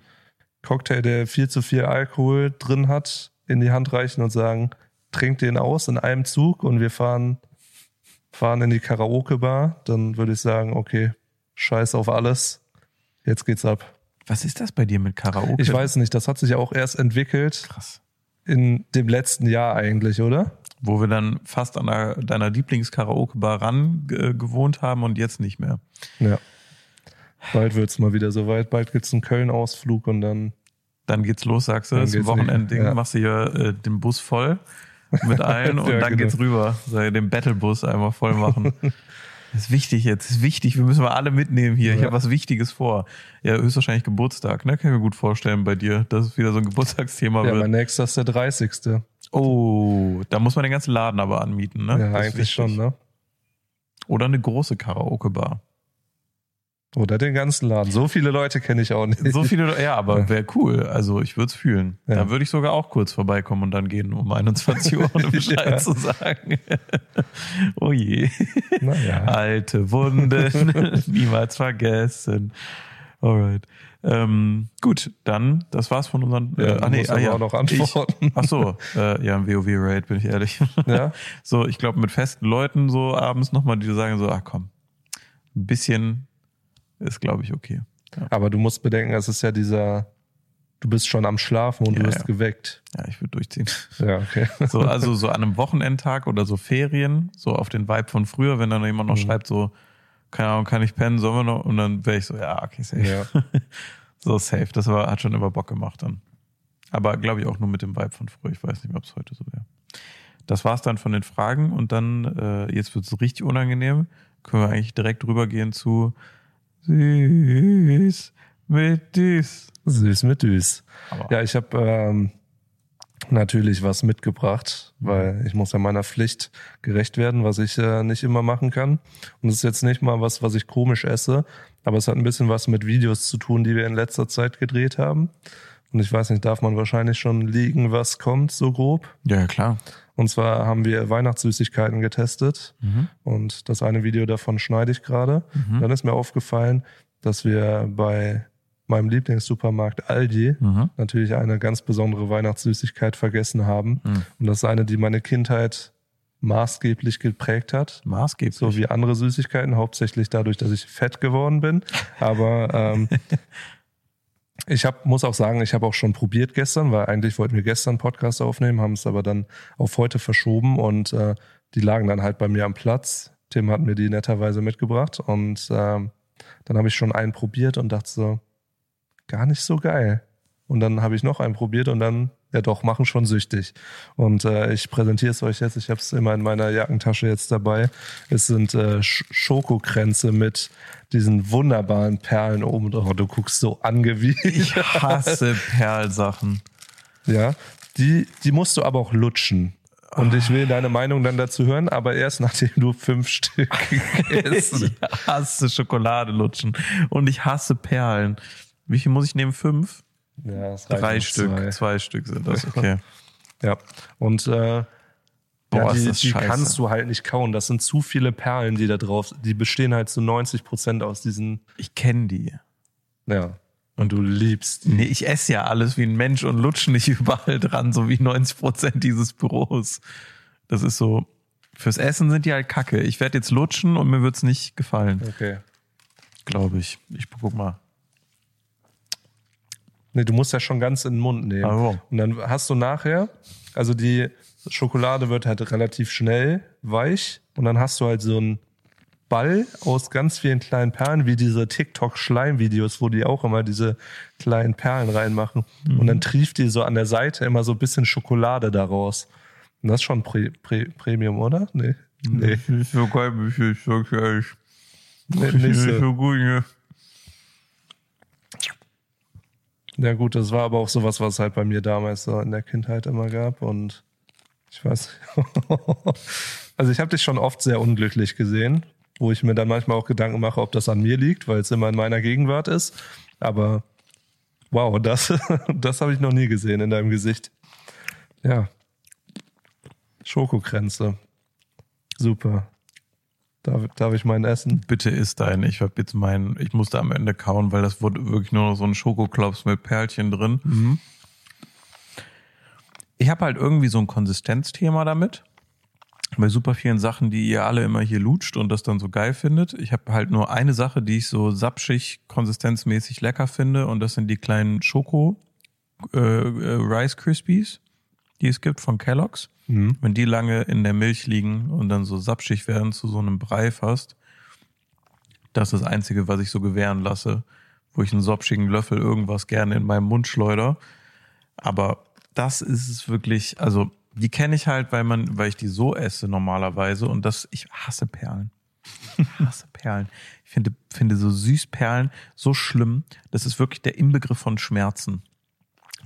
Cocktail, der viel zu viel Alkohol drin hat, in die Hand reichen und sagen, trink den aus in einem Zug und wir fahren, fahren in die Karaoke-Bar, dann würde ich sagen, okay, scheiß auf alles. Jetzt geht's ab. Was ist das bei dir mit Karaoke? Ich weiß nicht, das hat sich ja auch erst entwickelt. Krass. In dem letzten Jahr eigentlich, oder? Wo wir dann fast an der, deiner Lieblings-Karaoke-Bar ran äh, gewohnt haben und jetzt nicht mehr. Ja. Bald wird's mal wieder soweit. Bald gibt's einen Köln-Ausflug und dann. Dann geht's los, sagst du. Das ist ein geht's Wochenendding. ja. Machst du hier äh, den Bus voll mit *laughs* allen und Ja, dann genau. geht's rüber. Ich den Battle-Bus einmal voll machen. *laughs* Das ist wichtig jetzt, das ist wichtig. Wir müssen mal alle mitnehmen hier. Ich Ja. habe was Wichtiges vor. Ja, höchstwahrscheinlich Geburtstag, ne? Kann ich mir gut vorstellen bei dir, dass es wieder so ein Geburtstagsthema Ja, wird. mein nächster ist der 30. Oh, da muss man den ganzen Laden aber anmieten, ne? Ja, Das eigentlich schon, ne? Oder eine große Karaoke-Bar. Oder den ganzen Laden. So viele Leute kenne ich auch nicht. So viele, ja, aber Ja. wäre cool. Also ich würde es fühlen. Ja. Da würde ich sogar auch kurz vorbeikommen und dann gehen um 21 *laughs* Uhr, ohne Bescheid Ja. zu sagen. *laughs* oh je. Naja. Alte Wunden, *laughs* niemals vergessen. Alright. Ähm, gut, dann, das war's von unseren. Ja, äh, du musst aber auch noch antworten. Ich, ach so, äh, ja, ein WoW-Raid, bin ich ehrlich. Ja? So, ich glaube, mit festen Leuten so abends nochmal, die sagen so, ach komm, ein bisschen ist, glaube ich, okay. Aber du musst bedenken, es ist ja dieser, du bist schon am Schlafen und Ja, du wirst ja. geweckt. Ja, ich würde durchziehen. Ja, okay. *laughs* So, also so an einem Wochenendtag oder so Ferien, so auf den Vibe von früher, wenn dann jemand noch Mhm. schreibt, so, keine Ahnung, kann ich pennen, sollen wir noch? Und dann wäre ich so, ja, okay, safe. Ja. *laughs* So safe. Das war, hat schon immer Bock gemacht dann. Aber glaube ich auch nur mit dem Vibe von früher. Ich weiß nicht mehr, ob es heute so wäre. Das war's dann von den Fragen und dann, äh, jetzt wird es richtig unangenehm. Können wir eigentlich direkt rübergehen zu Süß mit Dies. Süß mit Düs. Aber Ja, ich habe ähm, natürlich was mitgebracht, weil ich muss ja meiner Pflicht gerecht werden, was ich äh, nicht immer machen kann. Und es ist jetzt nicht mal was, was ich komisch esse, aber es hat ein bisschen was mit Videos zu tun, die wir in letzter Zeit gedreht haben. Und ich weiß nicht, darf man wahrscheinlich schon liegen, was kommt, so grob. ja, klar. Und zwar haben wir Weihnachtssüßigkeiten getestet. Mhm. Und das eine Video davon schneide ich gerade. Mhm. Dann ist mir aufgefallen, dass wir bei meinem Lieblingssupermarkt Aldi Mhm. natürlich eine ganz besondere Weihnachtssüßigkeit vergessen haben. Mhm. Und das ist eine, die meine Kindheit maßgeblich geprägt hat. Maßgeblich. So wie andere Süßigkeiten, hauptsächlich dadurch, dass ich fett geworden bin. Aber ähm, *laughs* ich hab, muss auch sagen, ich habe auch schon probiert gestern, weil eigentlich wollten wir gestern Podcast aufnehmen, haben es aber dann auf heute verschoben und äh, die lagen dann halt bei mir am Platz. Tim hat mir die netterweise mitgebracht und ähm, dann habe ich schon einen probiert und dachte so, gar nicht so geil. Und dann habe ich noch einen probiert und dann, ja doch, machen schon süchtig. Und äh, ich präsentiere es euch jetzt. Ich habe es immer in meiner Jackentasche jetzt dabei. Es sind äh, Sch Schokokränze mit diesen wunderbaren Perlen oben drauf. Du guckst so angewidert. Ich hasse *laughs* Perlsachen. Ja, die, die musst du aber auch lutschen. Und ich will deine Meinung dann dazu hören, aber erst nachdem du fünf Stück *laughs* gegessen Ich hasse Schokolade lutschen. Und ich hasse Perlen. Wie viel muss ich nehmen? Fünf? Ja, es reicht Drei Stück. zwei. Zwei. Stück sind das, *laughs* okay. Ja. Und äh, Boah, ja, die, die kannst du halt nicht kauen. Das sind zu viele Perlen, die da drauf Die bestehen halt zu 90 Prozent aus diesen, Ich kenne die. ja. Und du liebst die. Nee, ich esse ja alles wie ein Mensch und lutsche nicht *laughs* überall dran, so wie 90 Prozent dieses Büros. Das ist so, fürs Essen sind die halt kacke. Ich werde jetzt lutschen und mir wird's nicht gefallen, Okay. glaube ich. Ich guck mal. Nee, du musst ja schon ganz in den Mund nehmen. Wow. Und dann hast du nachher, also die Schokolade wird halt relativ schnell weich und dann hast du halt so einen Ball aus ganz vielen kleinen Perlen, wie diese TikTok-Schleim-Videos, wo die auch immer diese kleinen Perlen reinmachen. Und Mhm. dann trieft die so an der Seite immer so ein bisschen Schokolade daraus. Und das ist schon Pre Pre Premium, oder? Nee. Nee, Ist so geil, ich sag's ehrlich. nee nicht so. gut, ne? Ja gut, das war aber auch sowas, was es halt bei mir damals so in der Kindheit immer gab und ich weiß. *laughs* also ich habe dich schon oft sehr unglücklich gesehen, wo ich mir dann manchmal auch Gedanken mache, ob das an mir liegt, weil es immer in meiner Gegenwart ist. Aber wow, das, *laughs* das habe ich noch nie gesehen in deinem Gesicht. Ja. Schokokränze. Super. Darf, darf ich meinen essen? Bitte isst dein. Ich hab jetzt meinen, ich musste am Ende kauen, weil das wurde wirklich nur noch so ein Schokoklops mit Perlchen drin. Ich habe halt irgendwie so ein Konsistenzthema damit. Bei super vielen Sachen, die ihr alle immer hier lutscht und das dann so geil findet. Ich habe halt nur eine Sache, die ich so sapschig, konsistenzmäßig lecker finde und das sind die kleinen Schoko äh, äh, Rice Krispies. Die es gibt von Kellogg's. Mhm. Wenn die lange in der Milch liegen und dann so sapschig werden zu so einem Brei fast, das ist das Einzige, was ich so gewähren lasse, wo ich einen sopschigen Löffel irgendwas gerne in meinem Mund schleuder. Aber das ist es wirklich, also die kenne ich halt, weil man, weil ich die so esse normalerweise und das, ich hasse Perlen. Ich hasse Perlen. Ich finde, finde so Süßperlen so schlimm. Das ist wirklich der Inbegriff von Schmerzen.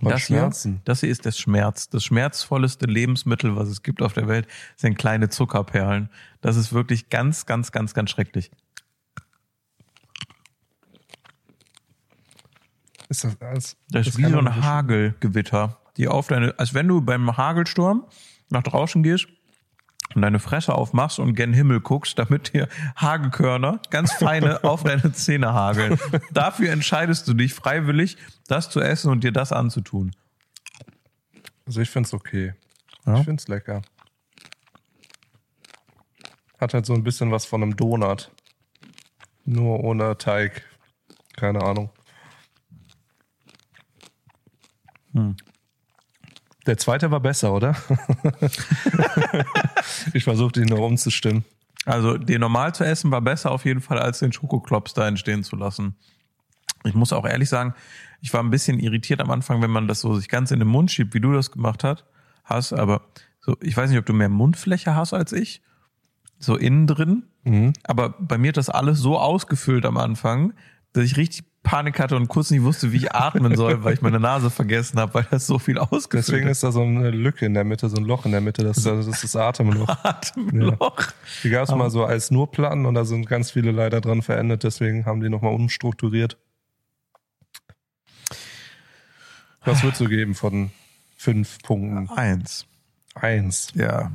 Das Schmerzen. Hier, das hier ist der Schmerz. Das schmerzvollste Lebensmittel, was es gibt auf der Welt, sind kleine Zuckerperlen. Das ist wirklich ganz, ganz, ganz, ganz schrecklich. Ist das, als, das ist wie so ein Hagelgewitter, die auf deine, als wenn du beim Hagelsturm nach draußen gehst und deine Fresse aufmachst und gen Himmel guckst, damit dir Hagelkörner, ganz feine, *laughs* auf deine Zähne hageln. Dafür entscheidest du dich freiwillig, das zu essen und dir das anzutun. Also ich find's okay. Ja? Ich find's lecker. Hat halt so ein bisschen was von einem Donut. Nur ohne Teig. Keine Ahnung. Hm. Der zweite war besser, oder? *laughs* ich versuchte ihn nur umzustimmen. Also den normal zu essen war besser auf jeden Fall, als den Schokoklops da entstehen zu lassen. Ich muss auch ehrlich sagen, ich war ein bisschen irritiert am Anfang, wenn man das so sich ganz in den Mund schiebt, wie du das gemacht hat, hast. Aber so, ich weiß nicht, ob du mehr Mundfläche hast als ich, so innen drin. Mhm. Aber bei mir hat das alles so ausgefüllt am Anfang, dass ich richtig Panik hatte und kurz nicht wusste, wie ich atmen soll, weil ich meine Nase vergessen habe, weil das so viel ausgefüllt Deswegen ist da so eine Lücke in der Mitte, so ein Loch in der Mitte, das, das ist das Atemloch. *laughs* Atemloch. Ja. Die gab es mal so als nur Platten und da sind ganz viele leider dran verändert, deswegen haben die nochmal umstrukturiert. Was würdest du geben von fünf Punkten? Eins. Eins. Ja.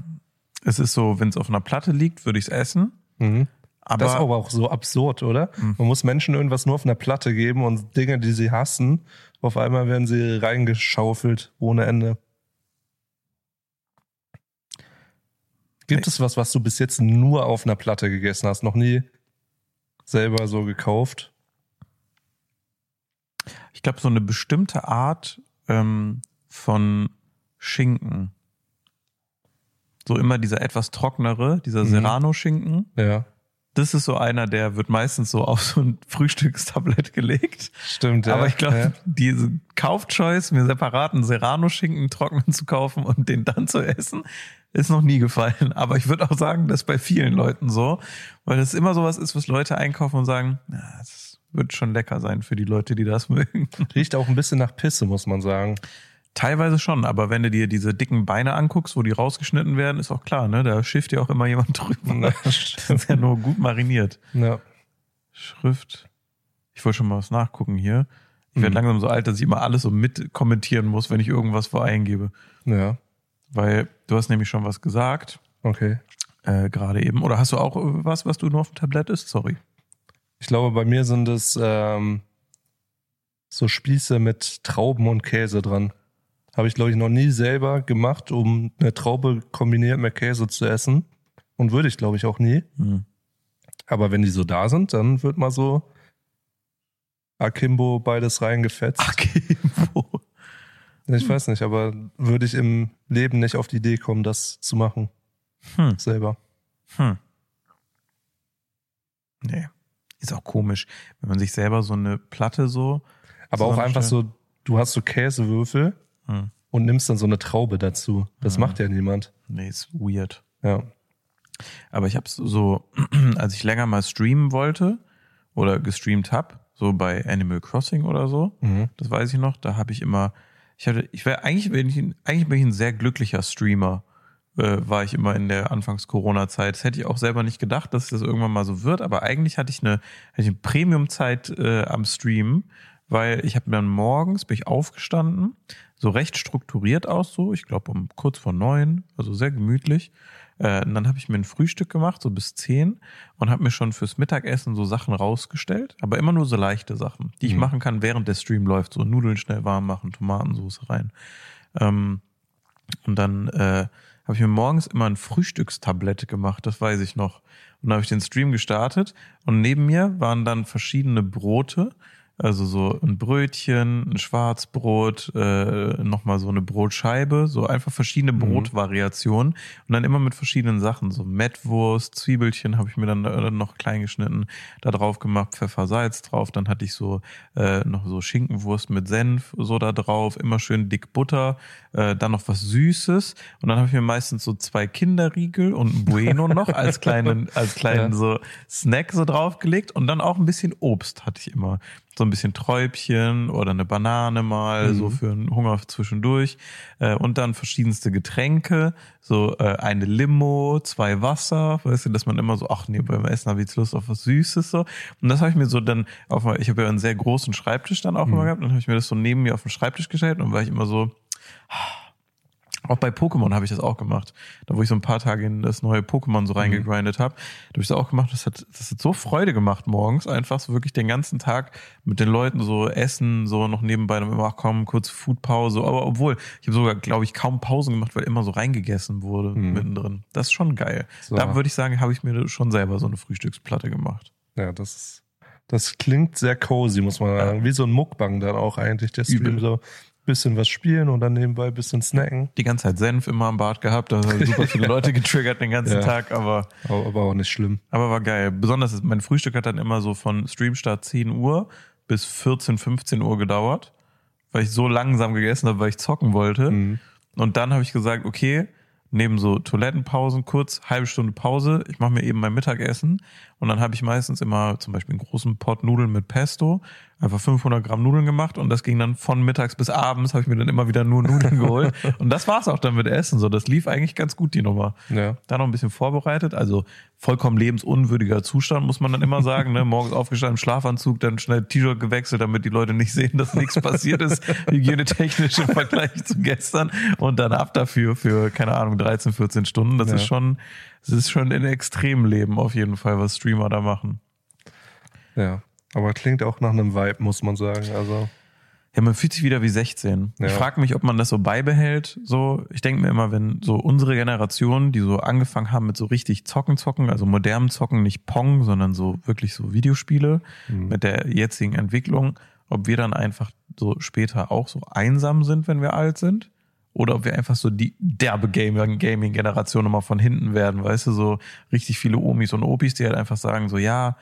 Es ist so, wenn es auf einer Platte liegt, würde ich es essen. Mhm. Aber, das ist aber auch so absurd, oder? Mhm. Man muss Menschen irgendwas nur auf einer Platte geben und Dinge, die sie hassen, auf einmal werden sie reingeschaufelt ohne Ende. Gibt es was, was du bis jetzt nur auf einer Platte gegessen hast? Noch nie selber so gekauft? Ich glaube, so eine bestimmte Art ähm, von Schinken. So immer dieser etwas trocknere, dieser mhm. Serrano-Schinken. Ja das ist so einer, der wird meistens so auf so ein Frühstückstablett gelegt. Stimmt, ja. Aber ich glaube, ja. diese Kaufchoice, mir separaten Serrano-Schinken trocknen zu kaufen und den dann zu essen, ist noch nie gefallen. Aber ich würde auch sagen, das ist bei vielen Leuten so, weil das immer sowas ist, was Leute einkaufen und sagen, ja, das wird schon lecker sein für die Leute, die das *laughs* mögen. Riecht auch ein bisschen nach Pisse, muss man sagen. Teilweise schon, aber wenn du dir diese dicken Beine anguckst, wo die rausgeschnitten werden, ist auch klar, ne? Da schifft ja auch immer jemand *laughs* drüber. das ist ja nur gut mariniert. Ja. Schrift. Ich wollte schon mal was nachgucken hier. Ich werde mhm. langsam so alt, dass ich immer alles so mit kommentieren muss, wenn ich irgendwas vor eingebe. Ja. Weil du hast nämlich schon was gesagt. Okay. Äh, Gerade eben. Oder hast du auch was, was du nur auf dem Tablett ist? Sorry. Ich glaube, bei mir sind es ähm, so Spieße mit Trauben und Käse dran. Habe ich, glaube ich, noch nie selber gemacht, um eine Traube kombiniert mit Käse zu essen. Und würde ich, glaube ich, auch nie. Mhm. Aber wenn die so da sind, dann wird mal so Akimbo beides reingefetzt. Akimbo. *laughs* Ich weiß nicht, aber würde ich im Leben nicht auf die Idee kommen, das zu machen. Hm. Selber. Hm. Nee. Ist auch komisch, wenn man sich selber so eine Platte so. Aber auch einfach so, du hast so Käsewürfel hm. und nimmst dann so eine Traube dazu. Das hm. macht ja niemand. Nee, ist weird. Ja. Aber ich habe so, *clears throat* als ich länger mal streamen wollte oder gestreamt hab, so bei Animal Crossing oder so, mhm. das weiß ich noch, da habe ich immer, ich hatte, ich wäre eigentlich bin ich, eigentlich bin ich ein sehr glücklicher Streamer, äh, war ich immer in der Anfangs-Corona-Zeit. Das hätte ich auch selber nicht gedacht, dass das irgendwann mal so wird, aber eigentlich hatte ich eine, hatte ich eine Premium-Zeit äh, am Stream, weil ich habe dann morgens bin ich aufgestanden, so recht strukturiert aus, so ich glaube um kurz vor neun, also sehr gemütlich. Äh, und dann habe ich mir ein Frühstück gemacht, so bis zehn, und habe mir schon fürs Mittagessen so Sachen rausgestellt, aber immer nur so leichte Sachen, die ich mhm. machen kann, während der Stream läuft. So Nudeln schnell warm machen, Tomatensauce rein. Ähm, und dann äh, habe ich mir morgens immer ein Frühstückstablett gemacht, das weiß ich noch. Und dann habe ich den Stream gestartet und neben mir waren dann verschiedene Brote Also so ein Brötchen, ein Schwarzbrot, äh, nochmal so eine Brotscheibe, so einfach verschiedene Mhm. Brotvariationen und dann immer mit verschiedenen Sachen. So Mettwurst, Zwiebelchen habe ich mir dann äh, noch klein geschnitten, da drauf gemacht, Pfeffer, Salz drauf. Dann hatte ich so äh, noch so Schinkenwurst mit Senf so da drauf, immer schön dick Butter, äh, dann noch was Süßes und dann habe ich mir meistens so zwei Kinderriegel und ein Bueno noch als kleinen, *laughs* als kleinen Ja. so Snack so draufgelegt und dann auch ein bisschen Obst hatte ich immer. So ein bisschen Träubchen oder eine Banane mal, Mhm. so für einen Hunger zwischendurch. Äh, und dann verschiedenste Getränke, so äh, eine Limo, zwei Wasser, weißt du, dass man immer so, ach nee, beim Essen habe ich jetzt Lust auf was Süßes so. Und das habe ich mir so dann auf, ich habe ja einen sehr großen Schreibtisch dann auch Mhm. immer gehabt, dann habe ich mir das so neben mir auf den Schreibtisch gestellt und war ich immer so, auch bei Pokémon habe ich das auch gemacht. Da wo ich so ein paar Tage in das neue Pokémon so reingegrindet habe, da habe ich das auch gemacht. Das hat, das hat so Freude gemacht morgens, einfach so wirklich den ganzen Tag mit den Leuten so essen, so noch nebenbei dann immer, ach komm, kurz Foodpause. Aber obwohl, ich habe sogar, glaube ich, kaum Pausen gemacht, weil immer so reingegessen wurde mittendrin. Das ist schon geil. So. Da würde ich sagen, habe ich mir schon selber so eine Frühstücksplatte gemacht. Ja, das ist, das klingt sehr cozy, muss man sagen. Wie so ein Muckbang dann auch eigentlich, der Stream Übel. so bisschen was spielen und dann nebenbei ein bisschen snacken. Die ganze Zeit Senf immer am Bart gehabt, da haben super viele *laughs* Leute getriggert den ganzen Ja. Tag, aber Aber, auch nicht schlimm. Aber war geil. Besonders ist, mein Frühstück hat dann immer so von Streamstart 10 Uhr bis 14, 15 Uhr gedauert, weil ich so langsam gegessen habe, weil ich zocken wollte. Mhm. Und dann habe ich gesagt, okay, neben so Toilettenpausen kurz, halbe Stunde Pause, ich mache mir eben mein Mittagessen und dann habe ich meistens immer zum Beispiel einen großen Pot Nudeln mit Pesto, einfach 500 Gramm Nudeln gemacht und das ging dann von mittags bis abends, habe ich mir dann immer wieder nur Nudeln *laughs* geholt und das war's auch dann mit Essen, so das lief eigentlich ganz gut die Nummer Ja. da noch ein bisschen vorbereitet. Also vollkommen lebensunwürdiger Zustand, muss man dann immer sagen. Ne? Morgens aufgestanden, Schlafanzug, dann schnell T-Shirt gewechselt, damit die Leute nicht sehen, dass nichts passiert ist, hygienetechnisch im Vergleich zu gestern. Und dann ab dafür für, keine Ahnung, 13, 14 Stunden. Das Ja. ist schon, das ist schon ein Extremleben auf jeden Fall, was Streamer da machen. Ja. Aber klingt auch nach einem Vibe, muss man sagen. Also, Ja, man fühlt sich wieder wie 16. Ja. Ich frage mich, ob man das so beibehält. So, ich denke mir immer, wenn so unsere Generation, die so angefangen haben mit so richtig Zocken, Zocken, also modernem Zocken, nicht Pong, sondern so wirklich so Videospiele Mhm. mit der jetzigen Entwicklung, ob wir dann einfach so später auch so einsam sind, wenn wir alt sind. Oder ob wir einfach so die derbe Gaming- Gaming-Generation nochmal von hinten werden, weißt du, so richtig viele Omis und Opis, die halt einfach sagen, so ja,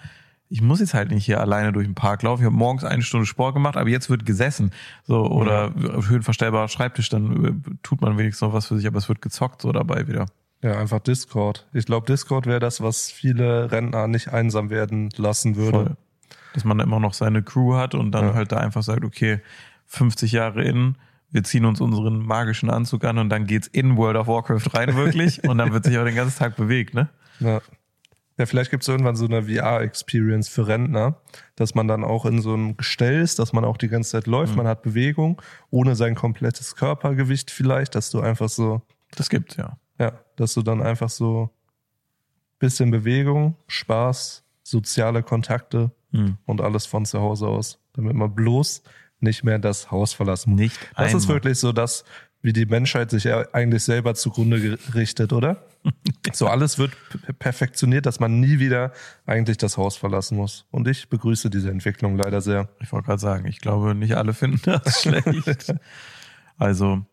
ich muss jetzt halt nicht hier alleine durch den Park laufen. Ich habe morgens eine Stunde Sport gemacht, aber jetzt wird gesessen. So, oder höhenverstellbarer Schreibtisch, dann äh, tut man wenigstens noch was für sich, aber es wird gezockt so dabei wieder. ja, einfach Discord. Ich glaube, Discord wäre das, was viele Rentner nicht einsam werden lassen würde. Voll. Dass man immer noch seine Crew hat und dann Ja. halt da einfach sagt, okay, 50 Jahre in, wir ziehen uns unseren magischen Anzug an und dann geht's in World of Warcraft rein wirklich und dann wird sich auch den ganzen Tag bewegt, ne? Ja. Ja, vielleicht gibt es irgendwann so eine VR-Experience für Rentner, dass man dann auch in so einem Gestell ist, dass man auch die ganze Zeit läuft, man hat Bewegung, ohne sein komplettes Körpergewicht vielleicht, dass du einfach so, Das gibt's ja. ja, dass du dann einfach so bisschen Bewegung, Spaß, soziale Kontakte Hm. und alles von zu Hause aus, damit man bloß nicht mehr das Haus verlassen muss. Nicht Das ist einmal. wirklich so das, wie die Menschheit sich ja eigentlich selber zugrunde gerichtet, oder? *laughs* So alles wird perfektioniert, dass man nie wieder eigentlich das Haus verlassen muss. Und ich begrüße diese Entwicklung leider sehr. Ich wollte gerade sagen, ich glaube, nicht alle *laughs* finden das schlecht. Also,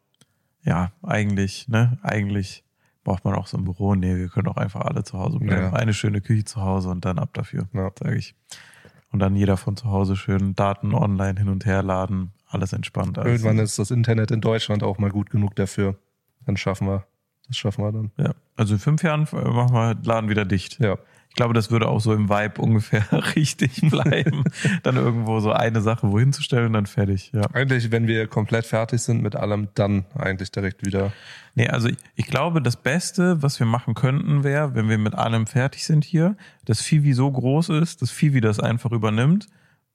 ja, eigentlich, ne, eigentlich braucht man auch so ein Büro. Nee, wir können auch einfach alle zu Hause bleiben. Ja. Eine schöne Küche zu Hause und dann ab dafür, Ja. sage ich. Und dann jeder von zu Hause schön Daten online hin und her laden, alles entspannt. Also, Irgendwann ist das Internet in Deutschland auch mal gut genug dafür. Dann schaffen wir. Das schaffen wir dann. ja. Also in fünf Jahren äh, machen wir Laden wieder dicht. Ja. Ich glaube, das würde auch so im Vibe ungefähr *laughs* richtig bleiben. *laughs* dann irgendwo so eine Sache wohin zu stellen und dann fertig. Ja. Eigentlich, wenn wir komplett fertig sind mit allem, dann eigentlich direkt wieder. Nee, also ich, ich glaube, das Beste, was wir machen könnten, wäre, wenn wir mit allem fertig sind hier, dass Fivi so groß ist, dass Fivi das einfach übernimmt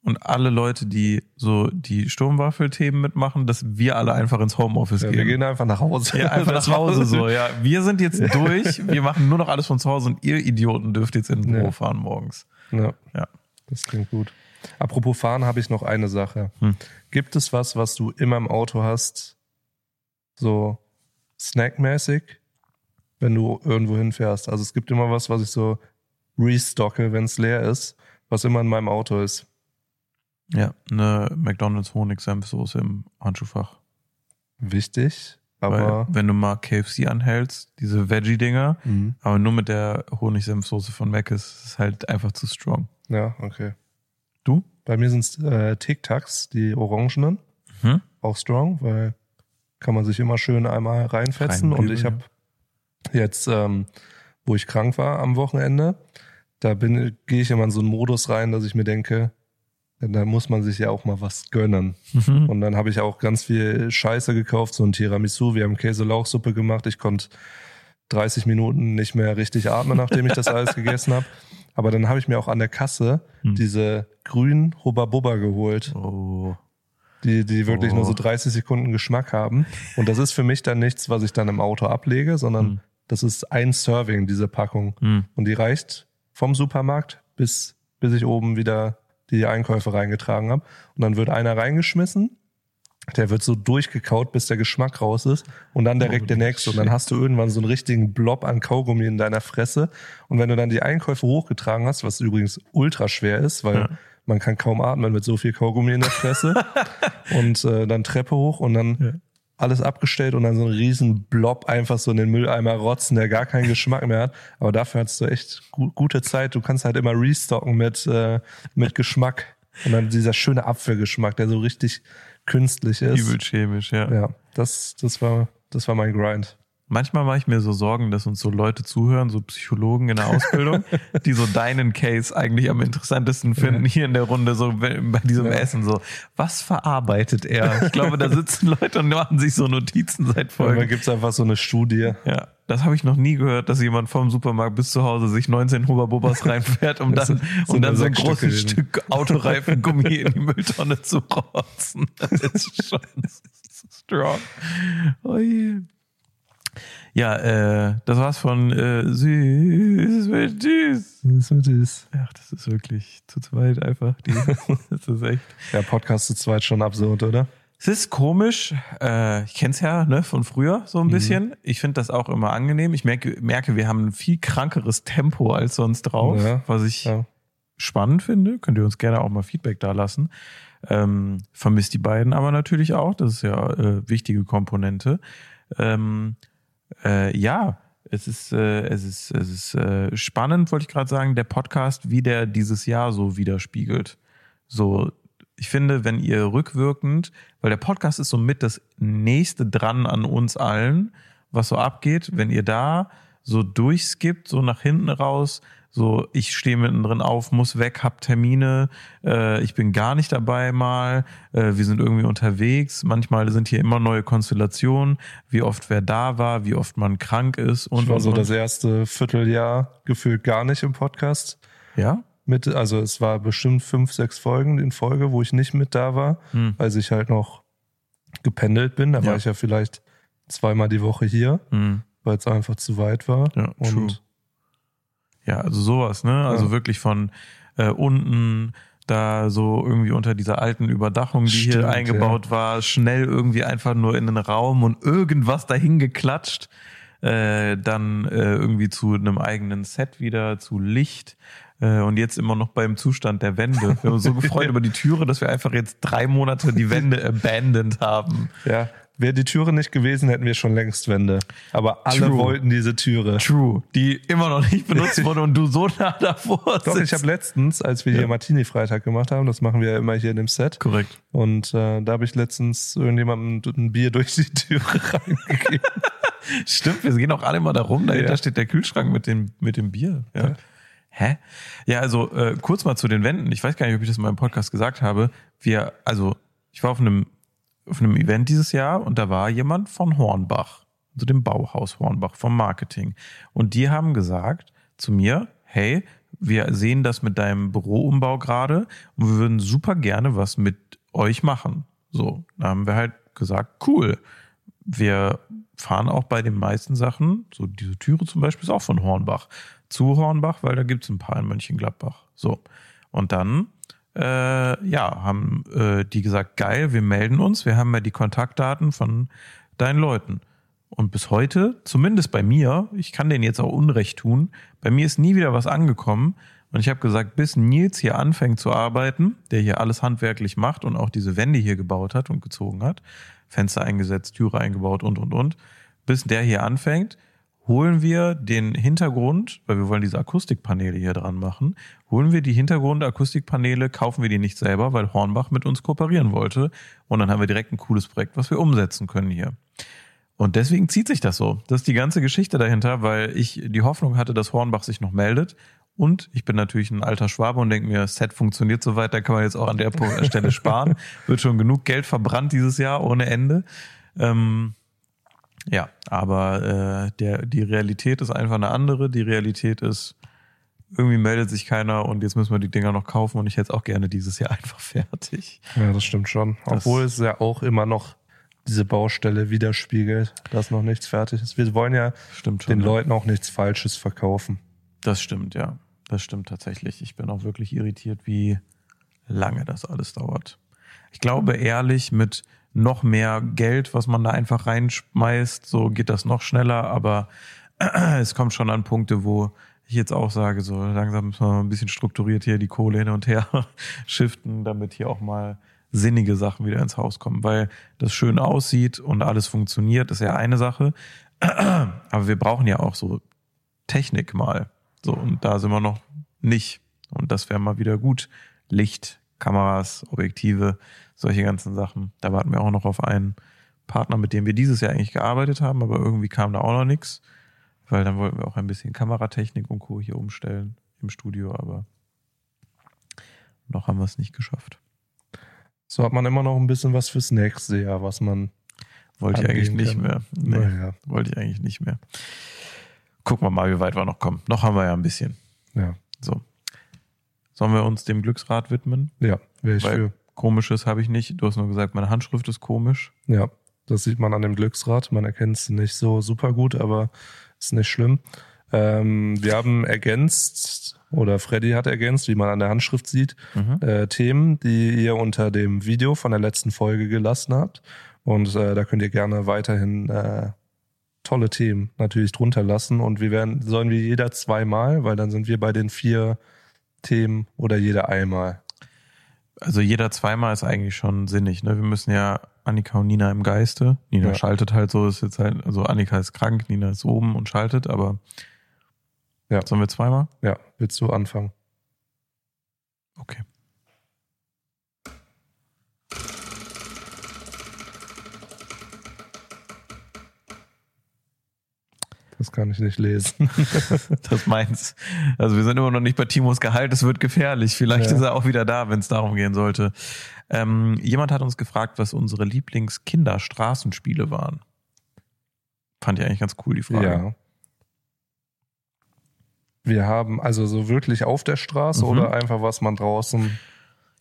und alle Leute, die so die Sturmwaffelthemen mitmachen, dass wir alle einfach ins Homeoffice Ja, gehen. wir gehen einfach nach Hause. ja, einfach nach *laughs* Hause so, ja. Wir sind jetzt *laughs* durch, wir machen nur noch alles von zu Hause und ihr Idioten dürft jetzt in den Büro Ja. fahren morgens. Ja. Ja. Das klingt gut. Apropos fahren habe ich noch eine Sache. Hm. Gibt es was, was du immer im Auto hast, so snackmäßig, wenn du irgendwo hinfährst? Also es gibt immer was, was ich so restocke, wenn es leer ist, was immer in meinem Auto ist. Ja, eine McDonalds Honig-Senfsoße im Handschuhfach. Wichtig, aber. Weil, wenn du mal KFC anhältst, diese Veggie-Dinger, mhm. aber nur mit der Honig-Senfsoße von Mac ist es halt einfach zu strong. Ja, okay. Du? Bei mir sind es äh, Tic Tacs, die orangenen. Mhm. Auch strong, weil kann man sich immer schön einmal reinfetzen. und ich habe jetzt, ähm, wo ich krank war am Wochenende, da bin gehe ich immer in so einen Modus rein, dass ich mir denke, da muss man sich ja auch mal was gönnen. Mhm. Und dann habe ich auch ganz viel Scheiße gekauft, so ein Tiramisu. Wir haben Käse-Lauchsuppe gemacht. Ich konnte 30 Minuten nicht mehr richtig atmen, nachdem ich das *laughs* alles gegessen habe. Aber dann habe ich mir auch an der Kasse mhm. diese grünen Hubba Bubba geholt. Oh. Die, die wirklich oh. nur so 30 Sekunden Geschmack haben. Und das ist für mich dann nichts, was ich dann im Auto ablege, sondern mhm. das ist ein Serving, diese Packung. Mhm. Und die reicht vom Supermarkt bis, bis ich oben wieder die Einkäufe reingetragen habe. Und dann wird einer reingeschmissen, der wird so durchgekaut, bis der Geschmack raus ist und dann direkt oh, der nächste. Und dann hast du irgendwann so einen richtigen Blob an Kaugummi in deiner Fresse. Und wenn du dann die Einkäufe hochgetragen hast, was übrigens ultra schwer ist, weil ja. man kann kaum atmen mit so viel Kaugummi in der Fresse *laughs* und äh, dann Treppe hoch und dann ja alles abgestellt und dann so einen riesen Blob einfach so in den Mülleimer rotzen, der gar keinen Geschmack mehr hat. Aber dafür hast du echt gu gute Zeit. Du kannst halt immer restocken mit, äh, mit Geschmack. Und dann dieser schöne Apfelgeschmack, der so richtig künstlich ist. Übel chemisch, ja. Ja, das, das war, das war mein Grind. Manchmal mache ich mir so Sorgen, dass uns so Leute zuhören, so Psychologen in der Ausbildung, die so deinen Case eigentlich am interessantesten finden, ja. hier in der Runde, so bei diesem ja. Essen, so, was verarbeitet er? Ich glaube, da sitzen Leute und machen sich so Notizen seit Folgen. Da gibt's einfach so eine Studie. Ja. Das habe ich noch nie gehört, dass jemand vom Supermarkt bis zu Hause sich 19 Huber-Bubas *laughs* reinfährt, um dann, um dann so ein großes Stück Autoreifengummi in die Mülltonne zu rotzen. Das ist schon *laughs* strong. Oh yeah. Ja, äh, das war's von äh, Süß mit Süß. Süß mit Süß. Ach, das ist wirklich zu zweit einfach. Die, *laughs* das ist echt. Ja, Podcast zu zweit schon absurd, oder? Es ist komisch. Äh, ich kenn's ja ne, von früher so ein mhm. bisschen. Ich finde das auch immer angenehm. Ich merke, merke, wir haben ein viel krankeres Tempo als sonst drauf, ja, was ich ja. spannend finde. Könnt ihr uns gerne auch mal Feedback da lassen. Ähm, vermisst die beiden aber natürlich auch. Das ist ja äh, wichtige Komponente. Ähm, äh, ja, es ist, äh, es ist, es ist äh, spannend, wollte ich gerade sagen, der Podcast, wie der dieses Jahr so widerspiegelt. So, ich finde, wenn ihr rückwirkend, weil der Podcast ist so mit das nächste dran an uns allen, was so abgeht, wenn ihr da so durchskippt, so nach hinten raus, so, ich stehe mittendrin auf, muss weg, hab Termine, äh, ich bin gar nicht dabei mal, äh, wir sind irgendwie unterwegs. Manchmal sind hier immer neue Konstellationen, wie oft wer da war, wie oft man krank ist und. Ich war und, so und. das erste Vierteljahr gefühlt gar nicht im Podcast. Ja? Mit, also es war bestimmt fünf, sechs Folgen in Folge, wo ich nicht mit da war, hm. weil ich halt noch gependelt bin. Da ja. war ich ja vielleicht zweimal die Woche hier, hm. weil es einfach zu weit war. Ja, und true ja, also sowas, ne? Also ja. wirklich von äh, unten da so irgendwie unter dieser alten Überdachung, die Stimmt, hier eingebaut ja. war, schnell irgendwie einfach nur in den Raum und irgendwas dahin geklatscht. Äh, dann äh, irgendwie zu einem eigenen Set wieder, zu Licht. Äh, und jetzt immer noch beim Zustand der Wände. Wir haben uns so gefreut *laughs* über die Türe, dass wir einfach jetzt drei Monate die Wände *laughs* abandoned haben. Ja, Wäre die Türe nicht gewesen, hätten wir schon längst Wände. Aber alle True. wollten diese Türe. True. Die immer noch nicht *laughs* benutzt wurde und du so nah davor Doch, ich habe letztens, als wir ja. hier Martini-Freitag gemacht haben, das machen wir ja immer hier in dem Set. Korrekt. Und äh, da habe ich letztens irgendjemandem ein Bier durch die Türe *laughs* reingegeben. *laughs* Stimmt, wir gehen auch alle mal da rum. Dahinter ja. steht der Kühlschrank mit dem, mit dem Bier. Ja. ja. Hä? Ja, also äh, kurz mal zu den Wänden. Ich weiß gar nicht, ob ich das in meinem Podcast gesagt habe. Wir, also ich war auf einem auf einem Event dieses Jahr und da war jemand von Hornbach, also dem Bauhaus Hornbach vom Marketing. Und die haben gesagt zu mir, hey, wir sehen das mit deinem Büroumbau gerade und wir würden super gerne was mit euch machen. So, da haben wir halt gesagt, cool. Wir fahren auch bei den meisten Sachen, so diese Türe zum Beispiel ist auch von Hornbach, zu Hornbach, weil da gibt's ein paar in Mönchengladbach. So. Und dann äh, ja, haben äh, die gesagt, geil, wir melden uns, wir haben ja die Kontaktdaten von deinen Leuten. Und bis heute, zumindest bei mir, ich kann denen jetzt auch Unrecht tun, bei mir ist nie wieder was angekommen. Und ich habe gesagt, bis Nils hier anfängt zu arbeiten, der hier alles handwerklich macht und auch diese Wände hier gebaut hat und gezogen hat, Fenster eingesetzt, Türe eingebaut und, und, und, bis der hier anfängt, holen wir den Hintergrund, weil wir wollen diese Akustikpaneele hier dran machen, holen wir die Hintergrund-Akustikpaneele, kaufen wir die nicht selber, weil Hornbach mit uns kooperieren wollte. Und dann haben wir direkt ein cooles Projekt, was wir umsetzen können hier. Und deswegen zieht sich das so. Das ist die ganze Geschichte dahinter, weil ich die Hoffnung hatte, dass Hornbach sich noch meldet. Und ich bin natürlich ein alter Schwabe und denke mir, Set funktioniert soweit, da kann man jetzt auch an der Stelle sparen. *laughs* Wird schon genug Geld verbrannt dieses Jahr ohne Ende. Ähm, ja, aber äh, der, die Realität ist einfach eine andere. Die Realität ist, irgendwie meldet sich keiner und jetzt müssen wir die Dinger noch kaufen und ich hätte es auch gerne dieses Jahr *laughs* einfach fertig. Ja, das stimmt schon. Das Obwohl es ja auch immer noch diese Baustelle widerspiegelt, dass noch nichts fertig ist. Wir wollen ja schon, den ja. Leuten auch nichts Falsches verkaufen. Das stimmt, ja. Das stimmt tatsächlich. Ich bin auch wirklich irritiert, wie lange das alles dauert. Ich glaube ehrlich, mit noch mehr Geld, was man da einfach reinschmeißt, so geht das noch schneller, aber *clears throat* es kommt schon an Punkte, wo ich jetzt auch sage, so langsam müssen wir ein bisschen strukturiert hier die Kohle hin und her *laughs* shiften, damit hier auch mal sinnige Sachen wieder ins Haus kommen, weil das schön aussieht und alles funktioniert, ist ja eine Sache. *clears throat* Aber wir brauchen ja auch so Technik mal. So, und da sind wir noch nicht. Und das wäre mal wieder gut. Licht, Kameras, Objektive, solche ganzen Sachen. Da warten wir auch noch auf einen Partner, mit dem wir dieses Jahr eigentlich gearbeitet haben, aber irgendwie kam da auch noch nichts, weil dann wollten wir auch ein bisschen Kameratechnik und Co. hier umstellen im Studio, aber noch haben wir es nicht geschafft. So hat man immer noch ein bisschen was fürs nächste Jahr, was man. Wollte ich eigentlich nicht kann. mehr. Nee, ja. Wollte ich eigentlich nicht mehr. Gucken wir mal, wie weit wir noch kommen. Noch haben wir ja ein bisschen. Ja. So. Sollen wir uns dem Glücksrad widmen? Ja, wäre ich Weil für. Komisches habe ich nicht. Du hast nur gesagt, meine Handschrift ist komisch. Ja, das sieht man an dem Glücksrad. Man erkennt es nicht so super gut, aber ist nicht schlimm. Ähm, wir haben ergänzt, oder Freddy hat ergänzt, wie man an der Handschrift sieht, mhm. äh, Themen, die ihr unter dem Video von der letzten Folge gelassen habt. Und äh, da könnt ihr gerne weiterhin äh, tolle Themen natürlich drunter lassen. Und wir werden, sollen wir jeder zweimal, weil dann sind wir bei den vier Themen oder jeder einmal. Also jeder zweimal ist eigentlich schon sinnig. Ne? Wir müssen ja Annika und Nina im Geiste. Nina ja. schaltet halt so, ist jetzt halt, also Annika ist krank, Nina ist oben und schaltet, aber ja. sollen wir zweimal? Ja, willst du anfangen? Okay. Das kann ich nicht lesen. *laughs* das meins. Also wir sind immer noch nicht bei Timos Gehalt, es wird gefährlich. Vielleicht ja. ist er auch wieder da, wenn es darum gehen sollte. Ähm, jemand hat uns gefragt, was unsere Lieblings-Kinder-Straßenspiele waren. Fand ich eigentlich ganz cool, die Frage. Ja. Wir haben also so wirklich auf der Straße mhm. oder einfach was man draußen.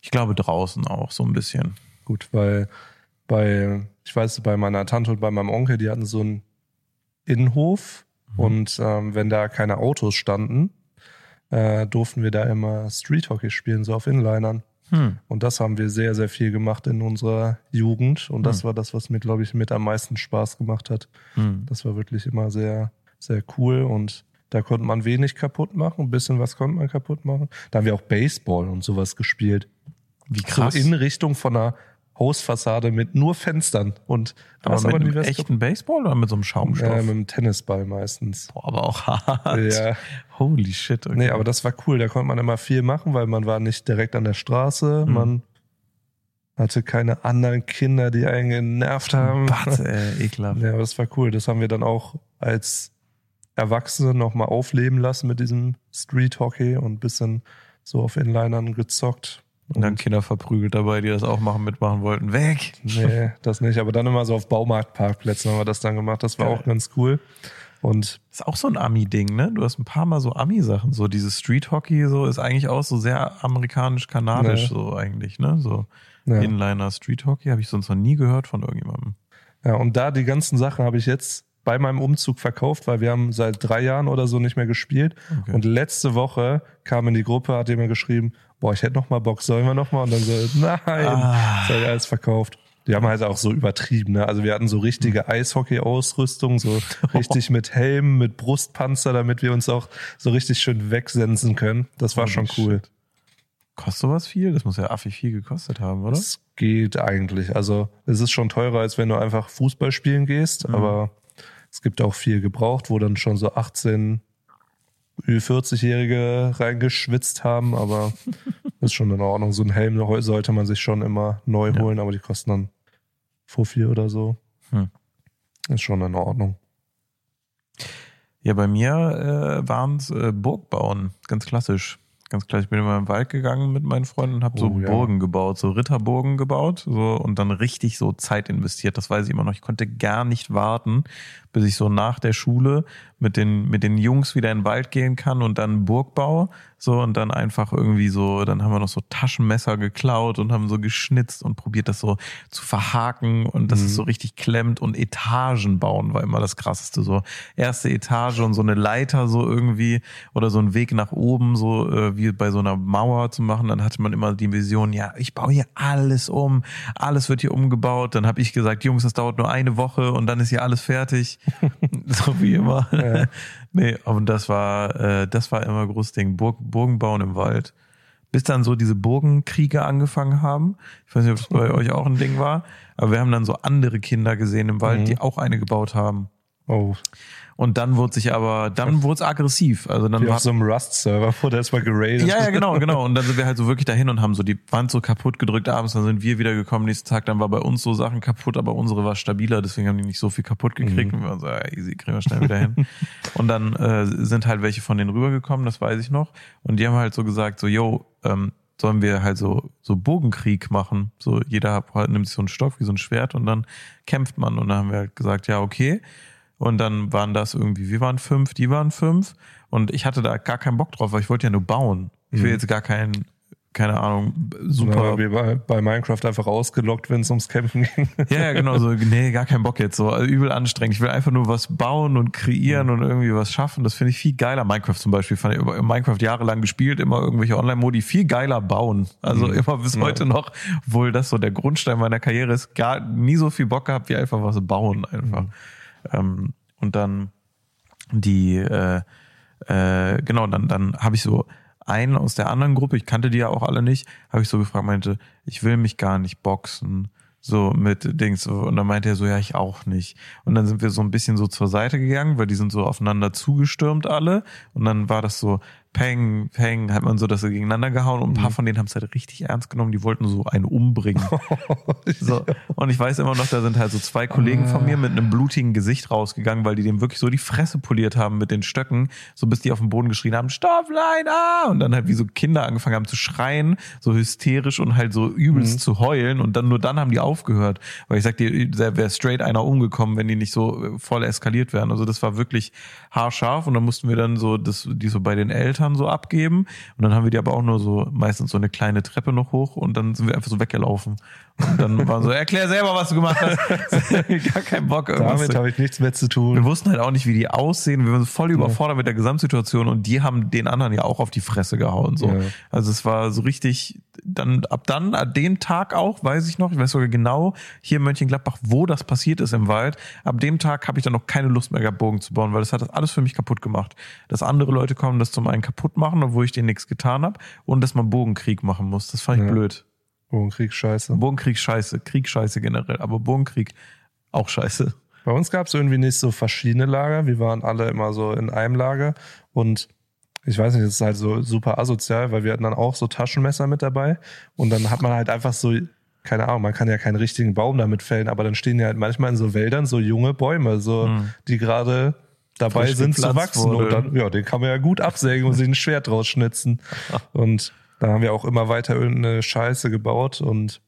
Ich glaube draußen auch so ein bisschen. Gut, weil bei, ich weiß, bei meiner Tante und bei meinem Onkel, die hatten so einen Innenhof mhm. und ähm, wenn da keine Autos standen, äh, durften wir da immer Street Hockey spielen, so auf Inlinern. Hm. Und das haben wir sehr, sehr viel gemacht in unserer Jugend. Und das hm. war das, was mir, glaube ich, mit am meisten Spaß gemacht hat. Hm. Das war wirklich immer sehr, sehr cool. Und da konnte man wenig kaputt machen. Ein bisschen was konnte man kaputt machen. Da haben wir auch Baseball und sowas gespielt. Wie krass. So in Richtung von einer Hausfassade mit nur Fenstern. Und aber mit aber einem echten Baseball oder mit so einem Schaumstoff? Ja, mit einem Tennisball meistens. Boah, aber auch hart. Ja. Holy shit. Okay. Nee, aber das war cool. Da konnte man immer viel machen, weil man war nicht direkt an der Straße. Mhm. Man hatte keine anderen Kinder, die einen genervt haben. Batz, ey, *laughs* ekelhaft. Ja, aber das war cool. Das haben wir dann auch als Erwachsene nochmal aufleben lassen mit diesem Street Hockey und bisschen so auf Inlinern gezockt. Und dann Kinder verprügelt dabei, die das auch machen, mitmachen wollten. Weg! Nee, das nicht. Aber dann immer so auf Baumarktparkplätzen haben wir das dann gemacht. Das war Geil. auch ganz cool. Und ist auch so ein Ami-Ding, ne? Du hast ein paar Mal so Ami-Sachen. So dieses Street Hockey, so ist eigentlich auch so sehr amerikanisch-kanadisch, ja. so eigentlich, ne? So ja. Inliner Street Hockey habe ich sonst noch nie gehört von irgendjemandem. Ja, und da die ganzen Sachen habe ich jetzt bei meinem Umzug verkauft, weil wir haben seit drei Jahren oder so nicht mehr gespielt. Okay. Und letzte Woche kam in die Gruppe, hat jemand geschrieben, boah, ich hätte noch mal Bock, sollen wir noch mal? Und dann so, nein, ah. das hat alles verkauft. Die haben halt auch so übertrieben. Ne? Also wir hatten so richtige mhm. Eishockey-Ausrüstung, so *laughs* richtig mit Helm, mit Brustpanzer, damit wir uns auch so richtig schön wegsensen können. Das war oh, schon cool. Shit. Kostet sowas viel? Das muss ja affig viel gekostet haben, oder? Das geht eigentlich. Also es ist schon teurer, als wenn du einfach Fußball spielen gehst, mhm. aber es gibt auch viel gebraucht, wo dann schon so 18, 40-Jährige reingeschwitzt haben, aber *laughs* ist schon in Ordnung. So ein Helm sollte man sich schon immer neu ja. holen, aber die kosten dann Fuffi oder so. Hm. Ist schon in Ordnung. Ja, bei mir äh, waren es äh, Burgbauen, ganz klassisch ganz klar, ich bin immer im Wald gegangen mit meinen Freunden und habe so oh, ja. Burgen gebaut, so Ritterburgen gebaut so und dann richtig so Zeit investiert. Das weiß ich immer noch. Ich konnte gar nicht warten, bis ich so nach der Schule mit den, mit den Jungs wieder in den Wald gehen kann und dann Burgbau. So, und dann einfach irgendwie so, dann haben wir noch so Taschenmesser geklaut und haben so geschnitzt und probiert das so zu verhaken und dass mhm. es so richtig klemmt und Etagen bauen war immer das krasseste. So erste Etage und so eine Leiter so irgendwie oder so ein Weg nach oben, so äh, wie bei so einer Mauer zu machen. Dann hatte man immer die Vision, ja, ich baue hier alles um, alles wird hier umgebaut. Dann habe ich gesagt, Jungs, das dauert nur eine Woche und dann ist hier alles fertig. *laughs* so wie immer. Ja. nee, und das war, äh, das war immer großes Ding. Burg, Burgen bauen im Wald. Bis dann so diese Burgenkriege angefangen haben. Ich weiß nicht, ob es bei *laughs* euch auch ein Ding war, aber wir haben dann so andere Kinder gesehen im Wald, mhm. die auch eine gebaut haben. Oh. Und dann wurde sich aber, dann wurde es aggressiv. Also dann Wie war auf so einem Rust-Server wurde erstmal geradet. Ja, ja, genau, genau. Und dann sind wir halt so wirklich dahin und haben so die Wand so kaputt gedrückt abends. Dann sind wir wieder gekommen nächsten Tag. Dann war bei uns so Sachen kaputt, aber unsere war stabiler. Deswegen haben die nicht so viel kaputt gekriegt. Mhm. Und wir waren so, ja, easy, kriegen wir schnell wieder hin. *laughs* und dann äh, sind halt welche von denen rübergekommen, das weiß ich noch. Und die haben halt so gesagt, so, yo, ähm, sollen wir halt so, so Bogenkrieg machen. So jeder halt, nimmt sich so einen Stock wie so ein Schwert und dann kämpft man. Und dann haben wir halt gesagt, ja, okay. Und dann waren das irgendwie, wir waren fünf, die waren fünf. Und ich hatte da gar keinen Bock drauf, weil ich wollte ja nur bauen. Ich will mhm. jetzt gar keinen, keine Ahnung, super. Ja, bei, bei Minecraft einfach ausgelockt, wenn es ums Kämpfen ging. *laughs* Ja, ja, genau, so, nee, gar keinen Bock jetzt, so also übel anstrengend. Ich will einfach nur was bauen und kreieren mhm. und irgendwie was schaffen. Das finde ich viel geiler. Minecraft zum Beispiel, fand ich Minecraft jahrelang gespielt, immer irgendwelche Online-Modi, viel geiler bauen. Also mhm. immer bis ja. heute noch, obwohl das so der Grundstein meiner Karriere ist, gar nie so viel Bock gehabt, wie einfach was bauen einfach. Mhm. Ähm, und dann die, äh, äh, genau, dann, dann habe ich so einen aus der anderen Gruppe, ich kannte die ja auch alle nicht, habe ich so gefragt, meinte, ich will mich gar nicht boxen so mit Dings. Und dann meinte er so, ja, ich auch nicht. Und dann sind wir so ein bisschen so zur Seite gegangen, weil die sind so aufeinander zugestürmt alle. Und dann war das so, Peng, Peng, hat man so das gegeneinander gehauen und ein paar mhm. von denen haben es halt richtig ernst genommen, die wollten so einen umbringen. *laughs* so. Und ich weiß immer noch, da sind halt so zwei Kollegen von mir mit einem blutigen Gesicht rausgegangen, weil die dem wirklich so die Fresse poliert haben mit den Stöcken, so bis die auf den Boden geschrien haben, Stofflein, ah! Und dann halt wie so Kinder angefangen haben zu schreien, so hysterisch und halt so übelst mhm. zu heulen und dann nur dann haben die aufgehört. Weil ich sag dir, da wäre straight einer umgekommen, wenn die nicht so äh, voll eskaliert wären. Also das war wirklich haarscharf und dann mussten wir dann so, das, die so bei den Eltern Eltern so abgeben. Und dann haben wir die aber auch nur so meistens so eine kleine Treppe noch hoch und dann sind wir einfach so weggelaufen. Und dann waren so, erklär selber, was du gemacht hast. *laughs* Gar keinen Bock. Damit habe ich nichts mehr zu tun. Wir wussten halt auch nicht, wie die aussehen. Wir waren voll überfordert ja. mit der Gesamtsituation und die haben den anderen ja auch auf die Fresse gehauen. So. Ja. Also es war so richtig, dann ab dann, ab dem Tag auch, weiß ich noch, ich weiß sogar genau hier in Mönchengladbach, wo das passiert ist im Wald. Ab dem Tag habe ich dann noch keine Lust mehr gehabt, Bogen zu bauen, weil das hat das alles für mich kaputt gemacht. Dass andere Leute kommen, das zum einen kaputt machen, obwohl ich denen nichts getan habe und dass man Bogenkrieg machen muss. Das fand ich ja. blöd. Bogenkrieg scheiße. Bogenkrieg scheiße, Krieg scheiße generell, aber Bogenkrieg auch scheiße. Bei uns gab es irgendwie nicht so verschiedene Lager. Wir waren alle immer so in einem Lager und ich weiß nicht, das ist halt so super asozial, weil wir hatten dann auch so Taschenmesser mit dabei und dann hat man halt einfach so, keine Ahnung, man kann ja keinen richtigen Baum damit fällen, aber dann stehen ja halt manchmal in so Wäldern so junge Bäume, so hm. die gerade dabei Frisch sind zu wachsen wurde. und dann, ja, den kann man ja gut absägen und sich ein Schwert rausschnitzen *laughs* und da haben wir auch immer weiter irgendeine Scheiße gebaut und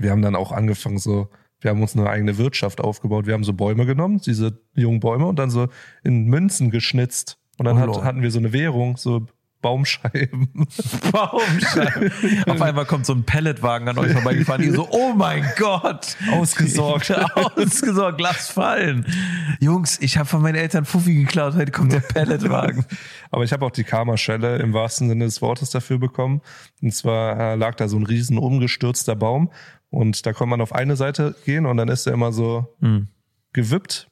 wir haben dann auch angefangen so, wir haben uns eine eigene Wirtschaft aufgebaut. Wir haben so Bäume genommen, diese jungen Bäume und dann so in Münzen geschnitzt. Und dann oh, hat, hatten wir so eine Währung, so Baumscheiben. *laughs* Baumscheiben. Auf einmal kommt so ein Pelletwagen an euch vorbeigefahren, die so, oh mein Gott. Ausgesorgt. *laughs* Ausgesorgt, lass fallen. Jungs, ich habe von meinen Eltern Fuffi geklaut, heute kommt der Pelletwagen. *laughs* Aber ich habe auch die Karma-Schelle im wahrsten Sinne des Wortes dafür bekommen. Und zwar äh, lag da so ein riesen umgestürzter Baum und da konnte man auf eine Seite gehen und dann ist er immer so mhm. gewippt.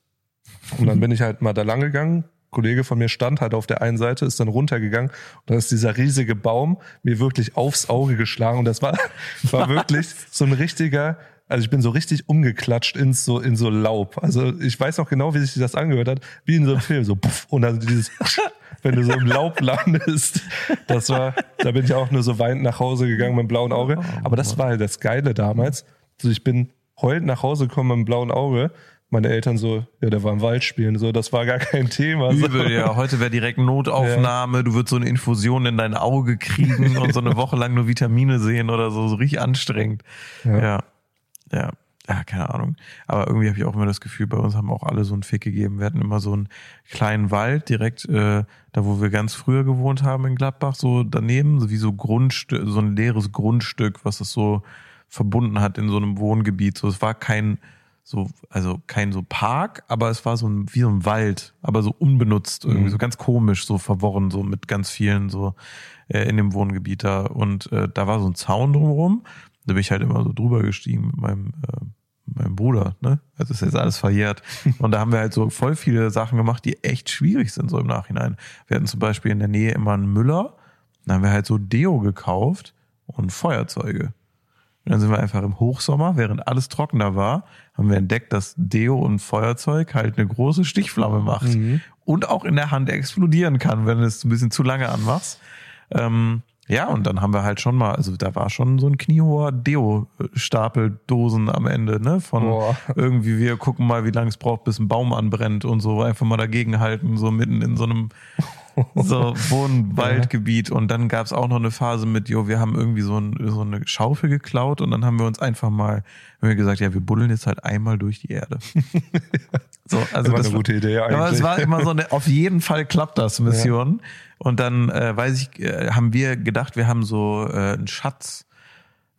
Und dann bin ich halt mal da lang gegangen, Kollege von mir stand halt auf der einen Seite, ist dann runtergegangen und dann ist dieser riesige Baum mir wirklich aufs Auge geschlagen und das war, *laughs* war wirklich so ein richtiger, also ich bin so richtig umgeklatscht in so, in so Laub. Also ich weiß noch genau, wie sich das angehört hat, wie in so einem Film, so puff, und dann dieses, *laughs* wenn du so im Laub landest. Das war, da bin ich auch nur so weinend nach Hause gegangen mit dem blauen Auge. Aber das war halt das Geile damals. Also ich bin heulend nach Hause gekommen mit dem blauen Auge meine Eltern so, ja, der war im Wald spielen, so, das war gar kein Thema. Übel, ja. Heute wäre direkt Notaufnahme, ja. du würdest so eine Infusion in dein Auge kriegen und so eine *laughs* Woche lang nur Vitamine sehen oder so, so richtig anstrengend. Ja. Ja, ja. ja keine Ahnung. Aber irgendwie habe ich auch immer das Gefühl, bei uns haben auch alle so einen Fick gegeben. Wir hatten immer so einen kleinen Wald direkt, äh, da wo wir ganz früher gewohnt haben in Gladbach, so daneben, so wie so Grundstück, so ein leeres Grundstück, was es so verbunden hat in so einem Wohngebiet. So, es war kein, so, also kein so Park, aber es war so ein, wie so ein Wald, aber so unbenutzt, irgendwie mhm. so ganz komisch, so verworren, so mit ganz vielen so äh, in dem Wohngebiet da. Und äh, da war so ein Zaun drumherum. Da bin ich halt immer so drüber gestiegen mit meinem, äh, meinem Bruder, ne? Also ist jetzt alles verjährt. *laughs* Und da haben wir halt so voll viele Sachen gemacht, die echt schwierig sind, so im Nachhinein. Wir hatten zum Beispiel in der Nähe immer einen Müller, da haben wir halt so Deo gekauft und Feuerzeuge. Und dann sind wir einfach im Hochsommer, während alles trockener war, haben wir entdeckt, dass Deo und Feuerzeug halt eine große Stichflamme macht mhm. und auch in der Hand explodieren kann, wenn du es ein bisschen zu lange anmachst. Ähm, ja, und dann haben wir halt schon mal, also da war schon so ein kniehoher Deo-Stapel-Dosen am Ende, ne? Von Boah. irgendwie, wir gucken mal, wie lange es braucht, bis ein Baum anbrennt und so, einfach mal dagegenhalten, so mitten in so einem so *laughs* Wohnwaldgebiet. Und dann gab es auch noch eine Phase mit, jo, wir haben irgendwie so, ein, so eine Schaufel geklaut und dann haben wir uns einfach mal, haben wir gesagt, ja, wir buddeln jetzt halt einmal durch die Erde. *laughs* so, also das war eine gute Idee eigentlich. Aber es war immer so eine, *laughs* auf jeden Fall klappt das Mission. Ja. Und dann äh, weiß ich, äh, haben wir gedacht, wir haben so äh, einen Schatz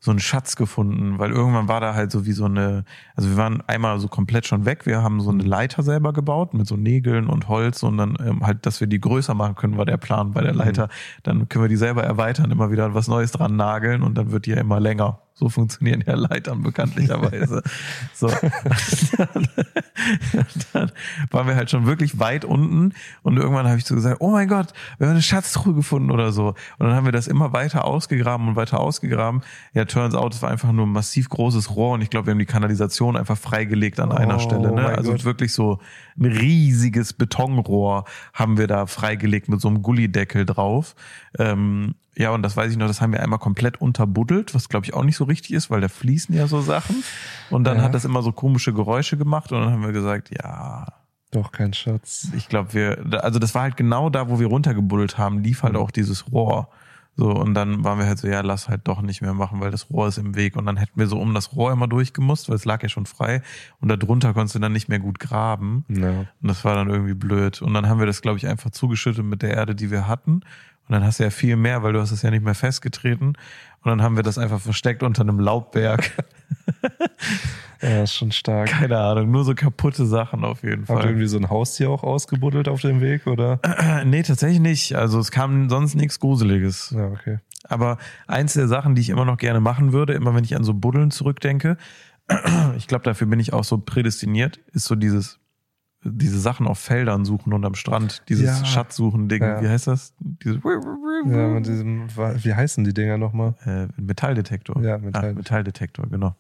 so einen Schatz gefunden, weil irgendwann war da halt so wie so eine, also wir waren einmal so komplett schon weg, wir haben so eine Leiter selber gebaut mit so Nägeln und Holz und dann ähm, halt, dass wir die größer machen können, war der Plan bei der mhm. Leiter. Dann können wir die selber erweitern, immer wieder was Neues dran nageln und dann wird die ja immer länger. So funktionieren ja Leitern bekanntlicherweise. *laughs* so. dann, dann waren wir halt schon wirklich weit unten und irgendwann habe ich so gesagt, oh mein Gott, wir haben eine Schatztruhe gefunden oder so. Und dann haben wir das immer weiter ausgegraben und weiter ausgegraben. Ja, turns out, es war einfach nur ein massiv großes Rohr und ich glaube, wir haben die Kanalisation einfach freigelegt an einer oh, Stelle. Ne? Also Gott. wirklich so ein riesiges Betonrohr haben wir da freigelegt mit so einem Gullideckel drauf. Ähm, ja, und das weiß ich noch, das haben wir einmal komplett unterbuddelt, was glaube ich auch nicht so richtig ist, weil da fließen ja so Sachen. Und dann ja. hat das immer so komische Geräusche gemacht und dann haben wir gesagt, ja. Doch, kein Schatz. Ich glaube, wir, also das war halt genau da, wo wir runtergebuddelt haben, lief halt mhm. auch dieses Rohr. So, und dann waren wir halt so, ja, lass halt doch nicht mehr machen, weil das Rohr ist im Weg. Und dann hätten wir so um das Rohr immer durchgemusst, weil es lag ja schon frei. Und da drunter konntest du dann nicht mehr gut graben. Ja. Und das war dann irgendwie blöd. Und dann haben wir das, glaube ich, einfach zugeschüttet mit der Erde, die wir hatten. Und dann hast du ja viel mehr, weil du hast es ja nicht mehr festgetreten. Und dann haben wir das einfach versteckt unter einem Laubberg. *laughs* ja, ist schon stark. Keine Ahnung, nur so kaputte Sachen auf jeden Fall. Habt ihr irgendwie so ein Haustier auch ausgebuddelt auf dem Weg, oder? *clears throat* nee, tatsächlich nicht. Also es kam sonst nichts Gruseliges. Ja, okay. Aber eins der Sachen, die ich immer noch gerne machen würde, immer wenn ich an so Buddeln zurückdenke, *clears throat* ich glaube, dafür bin ich auch so prädestiniert, ist so dieses diese Sachen auf Feldern suchen und am Strand, dieses ja. Schatzsuchen-Ding, ja. wie heißt das? Dieses ja, mit diesem, wie heißen die Dinger nochmal? Äh, Metalldetektor. Ja, Metall. ah, Metalldetektor, genau.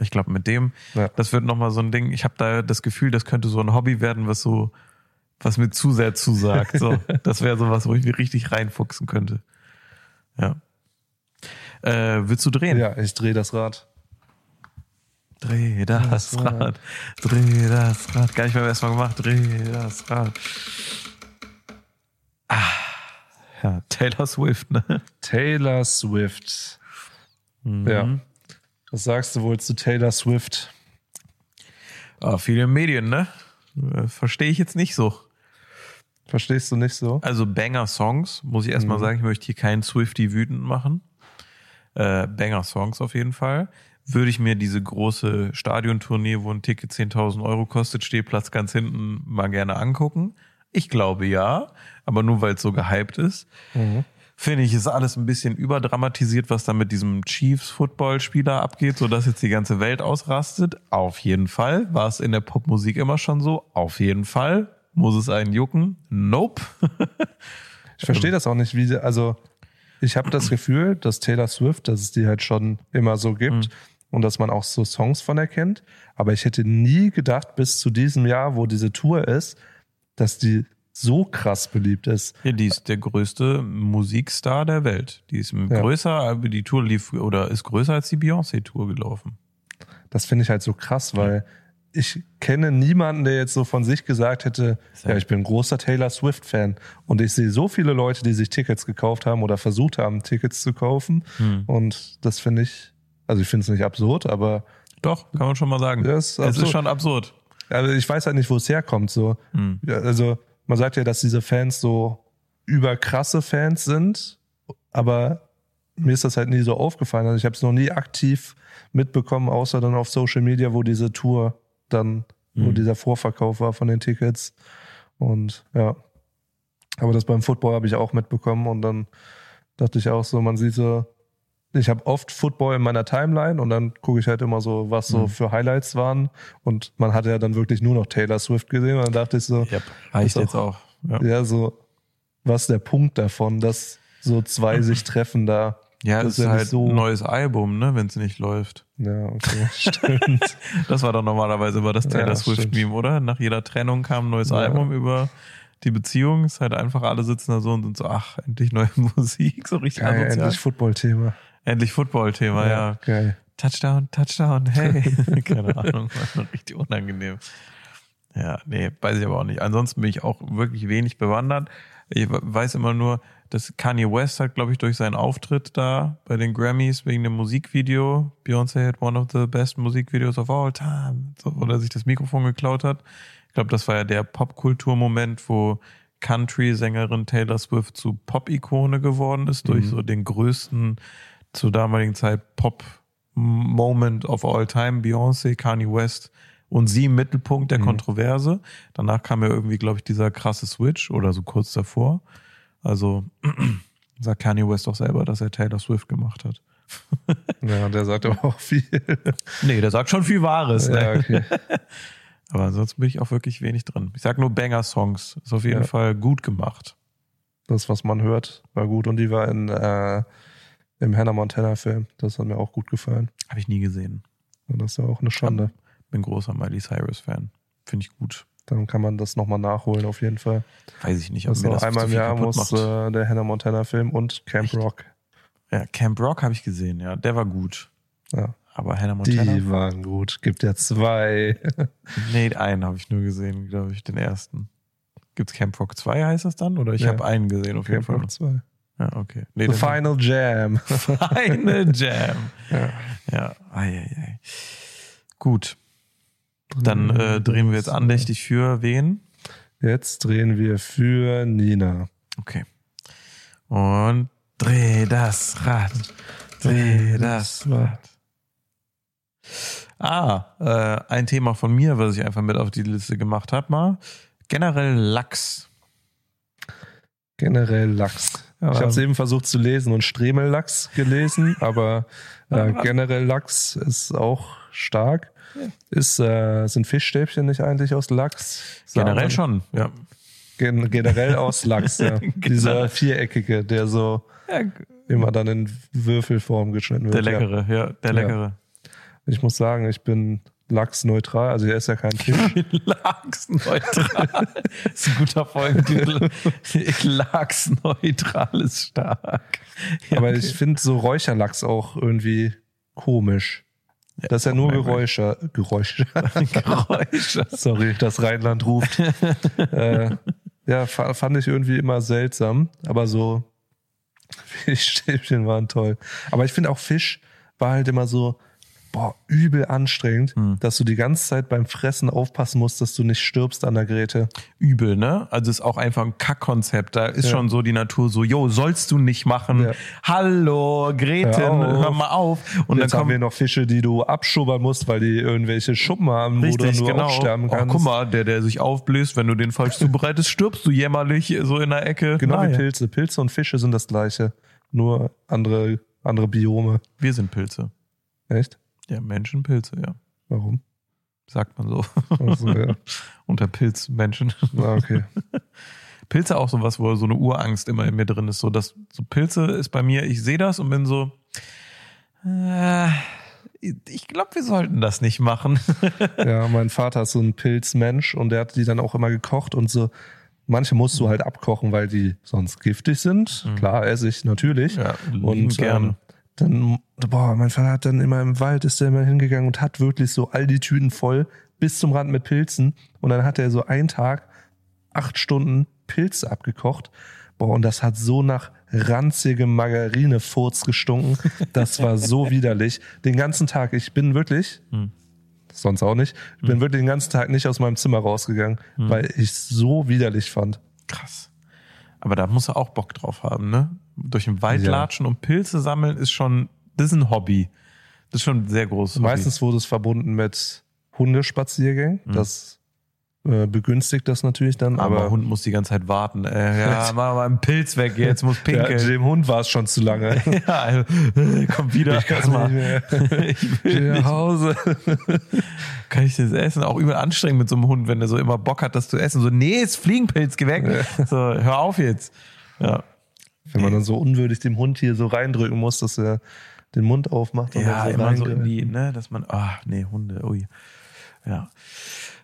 Ich glaube, mit dem, ja. das wird nochmal so ein Ding. Ich habe da das Gefühl, das könnte so ein Hobby werden, was so, was mir zu sehr zusagt. So, *laughs* das wäre so was, wo ich mich richtig reinfuchsen könnte. Ja. Äh, willst du drehen? Ja, ich drehe das Rad. Dreh das, das Rad. Rad. Dreh das Rad. Gar nicht beim ersten Mal gemacht. Dreh das Rad. Ah. Ja, Taylor Swift, ne? Taylor Swift. Mhm. Ja. Was sagst du wohl zu Taylor Swift? Ah, viele Medien, ne? Äh, Verstehe ich jetzt nicht so. Verstehst du nicht so? Also Banger-Songs, muss ich erstmal mhm. sagen, ich möchte hier keinen Swifty wütend machen. Äh, Banger-Songs auf jeden Fall. Würde ich mir diese große Stadiontournee, wo ein Ticket 10.000 Euro kostet, Stehplatz ganz hinten, mal gerne angucken. Ich glaube ja, aber nur weil es so gehypt ist. Mhm. Finde ich, ist alles ein bisschen überdramatisiert, was da mit diesem Chiefs-Football-Spieler abgeht, so dass jetzt die ganze Welt ausrastet. Auf jeden Fall. War es in der Popmusik immer schon so? Auf jeden Fall. Muss es einen jucken? Nope. *laughs* ich verstehe das auch nicht, wie, also ich habe das Gefühl, dass Taylor Swift, dass es die halt schon immer so gibt mhm. Und dass man auch so Songs von erkennt. Aber ich hätte nie gedacht, bis zu diesem Jahr, wo diese Tour ist, dass die so krass beliebt ist. Ja, die ist der größte Musikstar der Welt. Die ist ja. größer, aber die Tour lief oder ist größer als die Beyoncé-Tour gelaufen. Das finde ich halt so krass, weil ja. ich kenne niemanden, der jetzt so von sich gesagt hätte, ja, ich bin ein großer Taylor Swift-Fan. Und ich sehe so viele Leute, die sich Tickets gekauft haben oder versucht haben, Tickets zu kaufen. Hm. Und das finde ich, also ich finde es nicht absurd, aber. Doch, kann man schon mal sagen. Es ist schon absurd. Also ich weiß halt nicht, wo es herkommt. So. Hm. Also man sagt ja, dass diese Fans so überkrasse Fans sind, aber mir ist das halt nie so aufgefallen. Also ich habe es noch nie aktiv mitbekommen, außer dann auf Social Media, wo diese Tour dann, mhm. wo dieser Vorverkauf war von den Tickets. Und ja. Aber das beim Football habe ich auch mitbekommen und dann dachte ich auch so, man sieht so, ich habe oft Football in meiner Timeline und dann gucke ich halt immer so, was so mhm. für Highlights waren. Und man hatte ja dann wirklich nur noch Taylor Swift gesehen und dann dachte ich so, yep, reicht jetzt auch. Ja. ja, so, was ist der Punkt davon, dass so zwei *clears throat* sich treffen da? Ja, das ist, ja halt so ein neues Album, ne, wenn es nicht läuft. Ja, okay, *laughs* stimmt. das war doch normalerweise immer das Taylor ja, Swift-Meme, oder? Nach jeder Trennung kam ein neues ja. Album über die Beziehung. Ist halt einfach, alle sitzen da so und sind so, ach, endlich neue *laughs* Musik, so richtig Geil, endlich Football-Thema. Endlich Football-Thema, ja. ja. Geil. Touchdown, Touchdown, hey. *laughs* Keine *laughs* Ahnung, war richtig unangenehm. Ja, nee, weiß ich aber auch nicht. Ansonsten bin ich auch wirklich wenig bewandert. Ich weiß immer nur, dass Kanye West hat, glaube ich, durch seinen Auftritt da bei den Grammys wegen dem Musikvideo, Beyoncé had one of the best Musikvideos of all time, so, wo er sich das Mikrofon geklaut hat. Ich glaube, das war ja der Popkulturmoment, wo Country-Sängerin Taylor Swift zu Pop-Ikone geworden ist, durch mhm. so den größten zur damaligen Zeit Pop Moment of all time, Beyoncé, Kanye West und sie im Mittelpunkt der mhm. Kontroverse. Danach kam ja irgendwie, glaube ich, dieser krasse Switch oder so kurz davor. Also *clears throat* sagt Kanye West auch selber, dass er Taylor Swift gemacht hat. *laughs* ja, der sagt aber auch viel. Nee, der sagt schon viel Wahres. Ne? Ja, okay. *laughs* aber ansonsten bin ich auch wirklich wenig drin. Ich sag nur Banger-Songs. Ist auf jeden ja. Fall gut gemacht. Das, was man hört, war gut. Und die war in äh, im Hannah Montana Film. Das hat mir auch gut gefallen. Habe ich nie gesehen. Und das ist ja auch eine Schande. Bin großer Miley Cyrus Fan. Finde ich gut. Dann kann man das nochmal nachholen auf jeden Fall. Weiß ich nicht, ob also mir das einmal im Jahr muss äh, der Hannah Montana Film und Camp Echt? Rock. Ja, Camp Rock habe ich gesehen, ja. Der war gut. Ja. Aber Hannah Montana. Die waren gut. Gibt ja zwei. *laughs* nee, einen habe ich nur gesehen, glaube ich, den ersten. Gibt's Camp Rock 2 heißt das dann? Oder ich ja. habe einen gesehen auf Camp jeden Fall. Rock 2. Ja, okay. Nee, The Final Jam. *laughs* Final Jam. ja. Ja, ei, ei, ei. Gut. Dann äh, drehen wir jetzt andächtig für wen? Jetzt drehen wir für Nina. Okay. Und dreh das Rad. Dreh das Rad. Ah, äh, ein Thema von mir, was ich einfach mit auf die Liste gemacht habe, mal. Generell Lachs. Generell Lachs. Ja, ich habe es eben versucht zu lesen und Stremellachs gelesen, *laughs* aber äh, generell Lachs ist auch stark. Ist, äh, sind Fischstäbchen nicht eigentlich aus Lachs? Generell schon, ja. Gen generell aus Lachs, ja. *laughs* genau. Dieser viereckige, der so ja. immer dann in Würfelform geschnitten wird. Der leckere, ja, ja der leckere. Ja. Ich muss sagen, ich bin lachsneutral, also er ist ja kein Fisch. *laughs* lachsneutral. *laughs* das ist ein guter Folgentitel. lachsneutral ist stark. Ja, Aber okay. ich finde so Räucherlachs auch irgendwie komisch. Das ist ja nur Geräusche. Geräusche. *laughs* Geräusche. Sorry, das Rheinland ruft. äh, ja, fand ich irgendwie immer seltsam. Aber so Fischstäbchen waren toll. Aber ich finde auch Fisch war halt immer so, boah, übel anstrengend, hm. dass du die ganze Zeit beim Fressen aufpassen musst, dass du nicht stirbst an der Grete. Übel, ne? Also ist auch einfach ein Kackkonzept. Da ist ja. schon so die Natur so, jo, sollst du nicht machen. Ja. Hallo, Greten, hör, hör, mal auf. Und Jetzt dann haben wir noch Fische, die du abschubbern musst, weil die irgendwelche Schuppen haben, Richtig, wo du nur genau. aufsterben kannst. Oh, guck mal, der, der sich aufbläst, wenn du den falsch *laughs* zubereitest, stirbst du jämmerlich so in der Ecke. Genau naja. wie Pilze. Pilze und Fische sind das gleiche. Nur andere, andere Biome. Wir sind Pilze. Echt? Ja, Menschenpilze, ja. Warum? Sagt man so. Also, ja. *laughs* Unter Pilzmenschen. Ah, okay. *laughs* Pilze auch sowas, wo so eine Urangst immer in mir drin ist. So, dass so Pilze ist bei mir, ich sehe das und bin so, äh, ich glaube, wir sollten das nicht machen. *laughs* ja, mein Vater ist so ein Pilzmensch und der hat die dann auch immer gekocht und so. Manche musst du halt abkochen, weil die sonst giftig sind. Mhm. Klar, esse ich natürlich. Ja, und gerne. Ähm, dann, boah, mein Vater hat dann immer im Wald, ist der immer hingegangen und hat wirklich so all die Tüten voll bis zum Rand mit Pilzen. Und dann hat er so einen Tag acht Stunden Pilze abgekocht. Boah, und das hat so nach ranzigem Margarinefurz gestunken. Das war so *laughs* widerlich. Den ganzen Tag. Ich bin wirklich, hm. sonst auch nicht, hm. bin wirklich den ganzen Tag nicht aus meinem Zimmer rausgegangen, hm. weil ich es so widerlich fand. Krass. Aber da muss er auch Bock drauf haben, ne? durch den Wald ja. latschen und Pilze sammeln ist schon, das ist ein Hobby. Das ist schon ein sehr großes Hobby. Meistens wurde es verbunden mit Hundespaziergängen. Mhm. Das begünstigt das natürlich dann. Aber, aber Hund muss die ganze Zeit warten. Äh, ja, *laughs* mach mal einen Pilz weg, jetzt muss *laughs* pinkeln. Ja, dem Hund war es schon zu lange. *laughs* ja, also, äh, komm wieder. Ich kann mal. nicht mehr. ich will nach Hause. kann ich das essen? Auch übel anstrengend mit so einem Hund, wenn er so immer Bock hat, das zu essen. So, nee, ist Fliegenpilz, geh weg. Ja. So, hör auf jetzt. Ja. Wenn man dann so unwürdig dem Hund hier so reindrücken muss, dass er den Mund aufmacht und ja, so immer so in die, ne, dass man, ah, nee, Hunde, ui. Ja.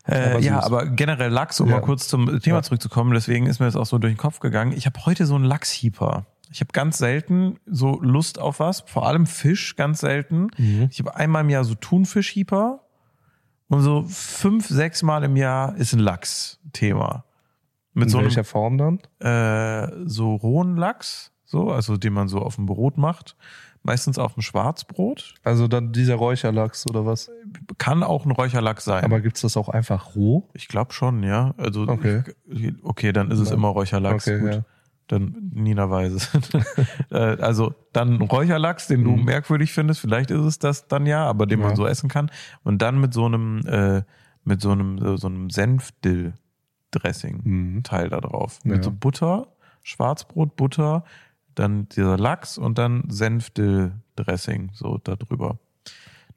Äh, ja, aber generell Lachs, um ja. mal kurz zum Thema ja. zurückzukommen, deswegen ist mir das auch so durch den Kopf gegangen. Ich habe heute so einen Lachshieper. Ich habe ganz selten so Lust auf was, vor allem Fisch ganz selten. Mhm. Ich habe einmal im Jahr so Thunfischhieper und so fünf, sechs Mal im Jahr ist ein Lachs-Thema. Mit In so welcher einem, Form dann? Äh, so rohen Lachs, so, also den man so auf dem Brot macht. Meistens auf dem Schwarzbrot. Also dann dieser Räucherlachs oder was? Kann auch ein Räucherlachs sein. Aber gibt's das auch einfach roh? Ich glaube schon, ja. Also okay, ich, okay dann ist es immer Räucherlachs. Okay, Gut. Ja. Dann Nina weiß *laughs* äh, also dann Räucherlachs, den du mhm. merkwürdig findest, vielleicht ist es das dann ja, aber den ja. man so essen kann. Und dann mit so einem, äh, mit so einem, so einem Senfdill. Dressing-Teil mhm. da drauf. Mit ja. so Butter, Schwarzbrot, Butter, dann dieser Lachs und dann Senfdill-Dressing so da drüber.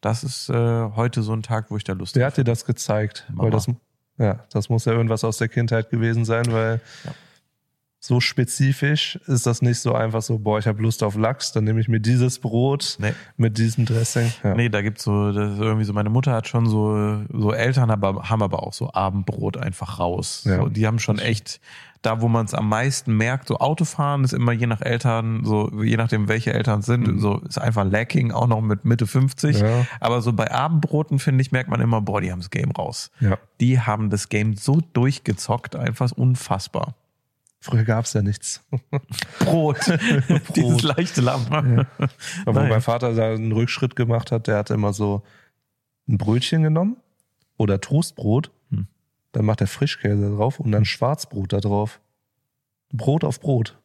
Das ist äh, heute so ein Tag, wo ich da Lust habe. Wer hat dir das gezeigt? Mama. Weil das, ja, das muss ja irgendwas aus der Kindheit gewesen sein, weil ja so spezifisch ist das nicht so einfach so, boah, ich habe Lust auf Lachs, dann nehme ich mir dieses Brot nee. mit diesem Dressing. Ja. Nee, da gibt's so, das ist irgendwie so, meine Mutter hat schon so, so Eltern, aber haben aber auch so Abendbrot einfach raus. Ja. So, die haben schon echt, da wo man es am meisten merkt, so Autofahren ist immer je nach Eltern, so je nachdem welche Eltern sind, mhm. so ist einfach lacking, auch noch mit Mitte 50. Ja. Aber so bei Abendbroten, finde ich, merkt man immer, boah, die haben das Game raus. Ja. Die haben das Game so durchgezockt, einfach unfassbar. Früher gab es ja nichts. *laughs* Brot. *laughs* Brot. Dieses leichte Lamm. Ja. Aber mein Vater da einen Rückschritt gemacht hat, der hat immer so ein Brötchen genommen oder Toastbrot. Hm. Dann macht er Frischkäse drauf und dann Schwarzbrot da drauf. Brot auf Brot.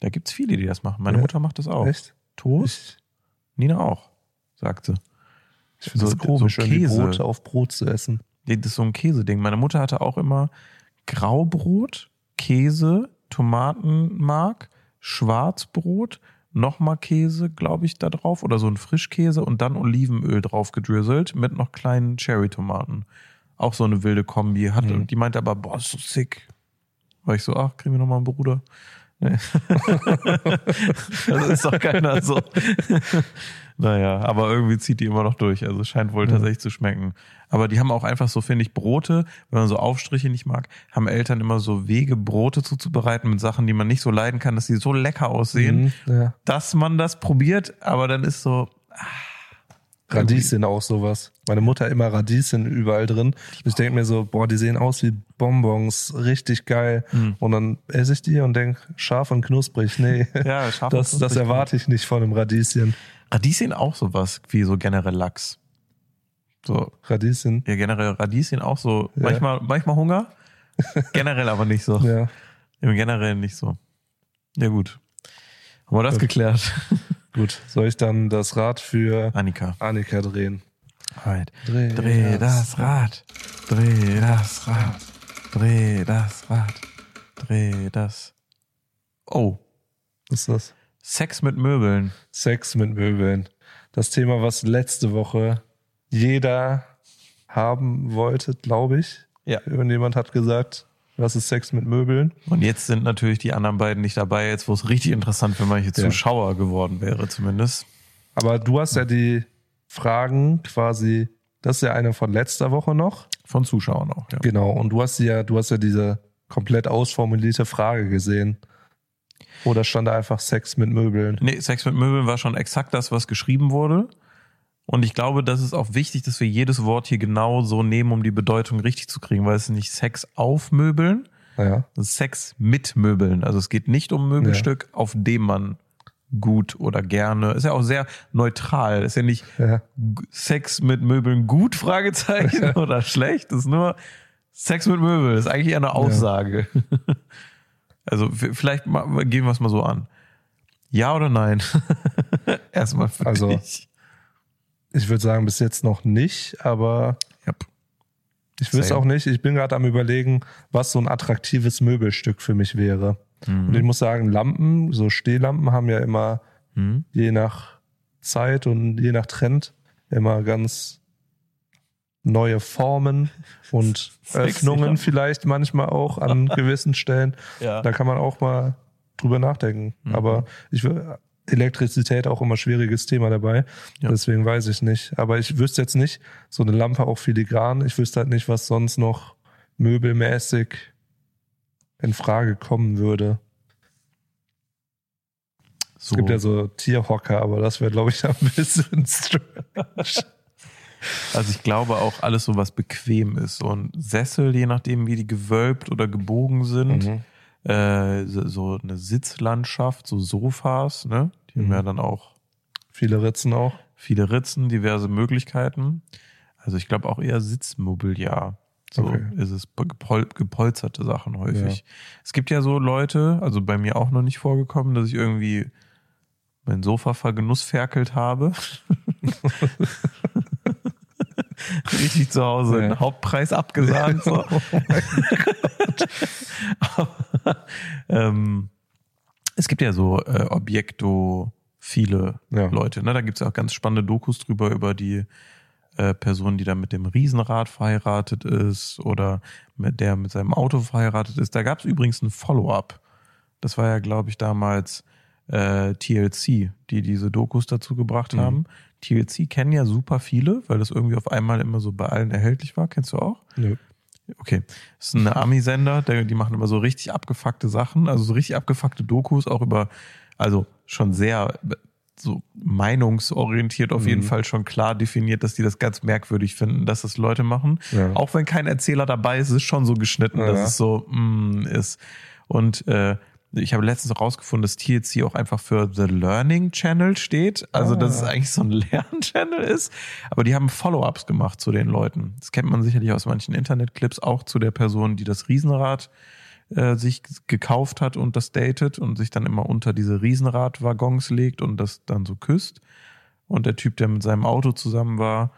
Da gibt's viele, die das machen. Meine ja. Mutter macht das auch. Echt? Toast? Nina auch, sagt sie. Ich finde so, das komisch, so Käse. Brot auf Brot zu essen. Das ist so ein Käseding. Meine Mutter hatte auch immer Graubrot Käse, Tomatenmark, Schwarzbrot, nochmal Käse, glaube ich, da drauf oder so ein Frischkäse und dann Olivenöl drauf gedrüsselt mit noch kleinen Cherry-Tomaten. Auch so eine wilde Kombi. Hat, mhm. Die meinte aber, boah, ist so sick. War ich so, ach, kriegen wir nochmal einen Bruder. Nee. *laughs* *laughs* das ist doch keiner so. *laughs* naja, aber irgendwie zieht die immer noch durch. Also es scheint wohl ja. tatsächlich zu schmecken. Aber die haben auch einfach so, finde ich, Brote, wenn man so Aufstriche nicht mag, haben Eltern immer so Wege, Brote zuzubereiten mit Sachen, die man nicht so leiden kann, dass die so lecker aussehen, mhm, ja. dass man das probiert, aber dann ist so. Ah, Radieschen auch sowas. Meine Mutter immer Radieschen überall drin. Ich denke mir so, boah, die sehen aus wie Bonbons, richtig geil. Mhm. Und dann esse ich die und denke, scharf und knusprig. Nee, ja, scharf *laughs* das, das erwarte ich nicht von einem Radieschen. Radieschen auch sowas, wie so generell Lachs. So. Radieschen. Ja, generell Radieschen auch so. Ja. Manchmal, manchmal Hunger, *laughs* generell aber nicht so. Ja. Im Generell nicht so. Ja, gut. Haben wir das gut. geklärt? *laughs* Gut. Soll ich dann das Rad für Annika, Annika drehen? Right. Dreh, Dreh das, das Rad. Dreh das Rad. Dreh das Rad. Dreh das. Oh. Was ist das? Sex mit Möbeln. Sex mit Möbeln. Das Thema, was letzte Woche jeder haben wollte, glaube ich. Ja. Irgendjemand hat gesagt, was ist Sex mit Möbeln? Und jetzt sind natürlich die anderen beiden nicht dabei, jetzt wo es richtig interessant für manche Zuschauer ja. geworden wäre, zumindest. Aber du hast ja die Fragen quasi, das ist ja eine von letzter Woche noch. Von Zuschauern auch, ja. Genau. Und du hast ja, du hast ja diese komplett ausformulierte Frage gesehen. Oder stand da einfach Sex mit Möbeln? Nee, Sex mit Möbeln war schon exakt das, was geschrieben wurde. Und ich glaube, das ist auch wichtig, dass wir jedes Wort hier genau so nehmen, um die Bedeutung richtig zu kriegen, weil es ist nicht Sex auf Möbeln, ja. Sex mit Möbeln. Also es geht nicht um Möbelstück, ja. auf dem man gut oder gerne. Ist ja auch sehr neutral. Ist ja nicht ja. Sex mit Möbeln gut, Fragezeichen, oder schlecht. ist nur Sex mit Möbeln. ist eigentlich eher eine Aussage. *laughs* also vielleicht gehen wir es mal so an. Ja oder nein? *laughs* Erstmal für also, dich. Ich würde sagen, bis jetzt noch nicht, aber yep. ich wüsste auch nicht. Ich bin gerade am überlegen, was so ein attraktives Möbelstück für mich wäre. Mhm. Und ich muss sagen, Lampen, so Stehlampen haben ja immer mhm. je nach Zeit und je nach Trend immer ganz neue Formen und *laughs* Öffnungen vielleicht manchmal auch an *laughs* gewissen Stellen. Ja. Da kann man auch mal drüber nachdenken. Mhm. Aber ich will Elektrizität auch immer schwieriges Thema dabei. Ja. Deswegen weiß ich nicht. Aber ich wüsste jetzt nicht, so eine Lampe auch filigran. Ich wüsste halt nicht, was sonst noch möbelmäßig in Frage kommen würde. So. Es gibt ja so Tierhocker, aber das wäre, glaube ich, *laughs* ein bisschen strange. Also ich glaube auch alles so, was bequem ist. So ein Sessel, je nachdem, wie die gewölbt oder gebogen sind. Mhm. Äh, so eine Sitzlandschaft, so Sofas, ne? Die mhm. haben ja dann auch. Viele Ritzen auch. Viele Ritzen, diverse Möglichkeiten. Also ich glaube auch eher Sitzmobiliar. So okay. ist es gepol gepolsterte Sachen häufig. Ja. Es gibt ja so Leute, also bei mir auch noch nicht vorgekommen, dass ich irgendwie mein Sofa vergenussferkelt habe. *laughs* *laughs* Richtig zu Hause ja. einen Hauptpreis abgesagt. So. *laughs* Oh Aber, *laughs* ähm, es gibt ja so äh, Objekto viele ja. Leute. Ne? Da gibt es auch ganz spannende Dokus drüber, über die äh, Person, die da mit dem Riesenrad verheiratet ist oder mit der mit seinem Auto verheiratet ist. Da gab es übrigens ein Follow-up. Das war ja, glaube ich, damals äh, TLC, die diese Dokus dazu gebracht mhm. haben. TLC kennen ja super viele, weil das irgendwie auf einmal immer so bei allen erhältlich war. Kennst du auch? Nö. Okay. Das ist ein Ami-Sender, die machen immer so richtig abgefuckte Sachen, also so richtig abgefuckte Dokus, auch über, also schon sehr so meinungsorientiert auf jeden mhm. Fall schon klar definiert, dass die das ganz merkwürdig finden, dass das Leute machen. Ja. Auch wenn kein Erzähler dabei ist, ist es schon so geschnitten, ja. dass es so mm, ist. Und äh, ich habe letztens rausgefunden, dass TLC auch einfach für The Learning Channel steht. Also, ah. dass es ah. eigentlich so ein *laughs* Lernchannel ist. Aber die haben Follow-ups gemacht zu den Leuten. Das kennt man sicherlich aus manchen Internetclips, auch zu der Person, die das Riesenrad äh, sich gekauft hat und das datet und sich dann immer unter diese Riesenradwaggons legt und das dann so küsst. Und der Typ, der mit seinem Auto zusammen war,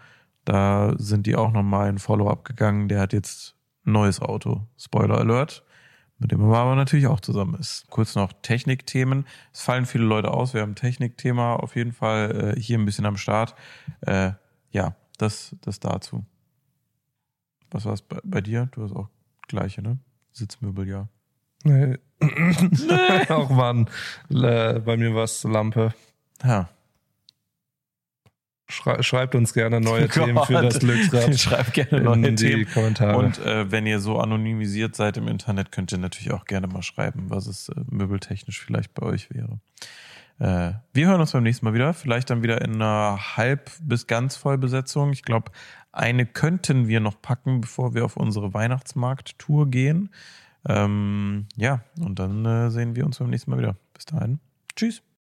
da sind die auch nochmal in Follow-up gegangen. Der hat jetzt ein neues Auto. Spoiler Alert mit dem man aber natürlich auch zusammen ist. Kurz noch Technikthemen. Es fallen viele Leute aus. Wir haben ein Technikthema auf jeden Fall äh, hier ein bisschen am Start. Äh, ja, das, das dazu. Was war es bei, bei, dir? Du hast auch gleiche, ne? Sitzmöbel, ja. Nee. *laughs* nee. auch Mann. Äh, bei mir war es Lampe. Ja. Schreibt uns gerne neue *laughs* oh Themen für das Glücksrad. *laughs* Schreibt gerne neue Themen. Kommentare. Und äh, wenn ihr so anonymisiert seid im Internet, könnt ihr natürlich auch gerne mal schreiben, was es äh, möbeltechnisch vielleicht bei euch wäre. Äh, wir hören uns beim nächsten Mal wieder. Vielleicht dann wieder in einer halb bis ganz Vollbesetzung. Ich glaube, eine könnten wir noch packen, bevor wir auf unsere Weihnachtsmarkt-Tour gehen. Ähm, ja, und dann äh, sehen wir uns beim nächsten Mal wieder. Bis dahin. Tschüss.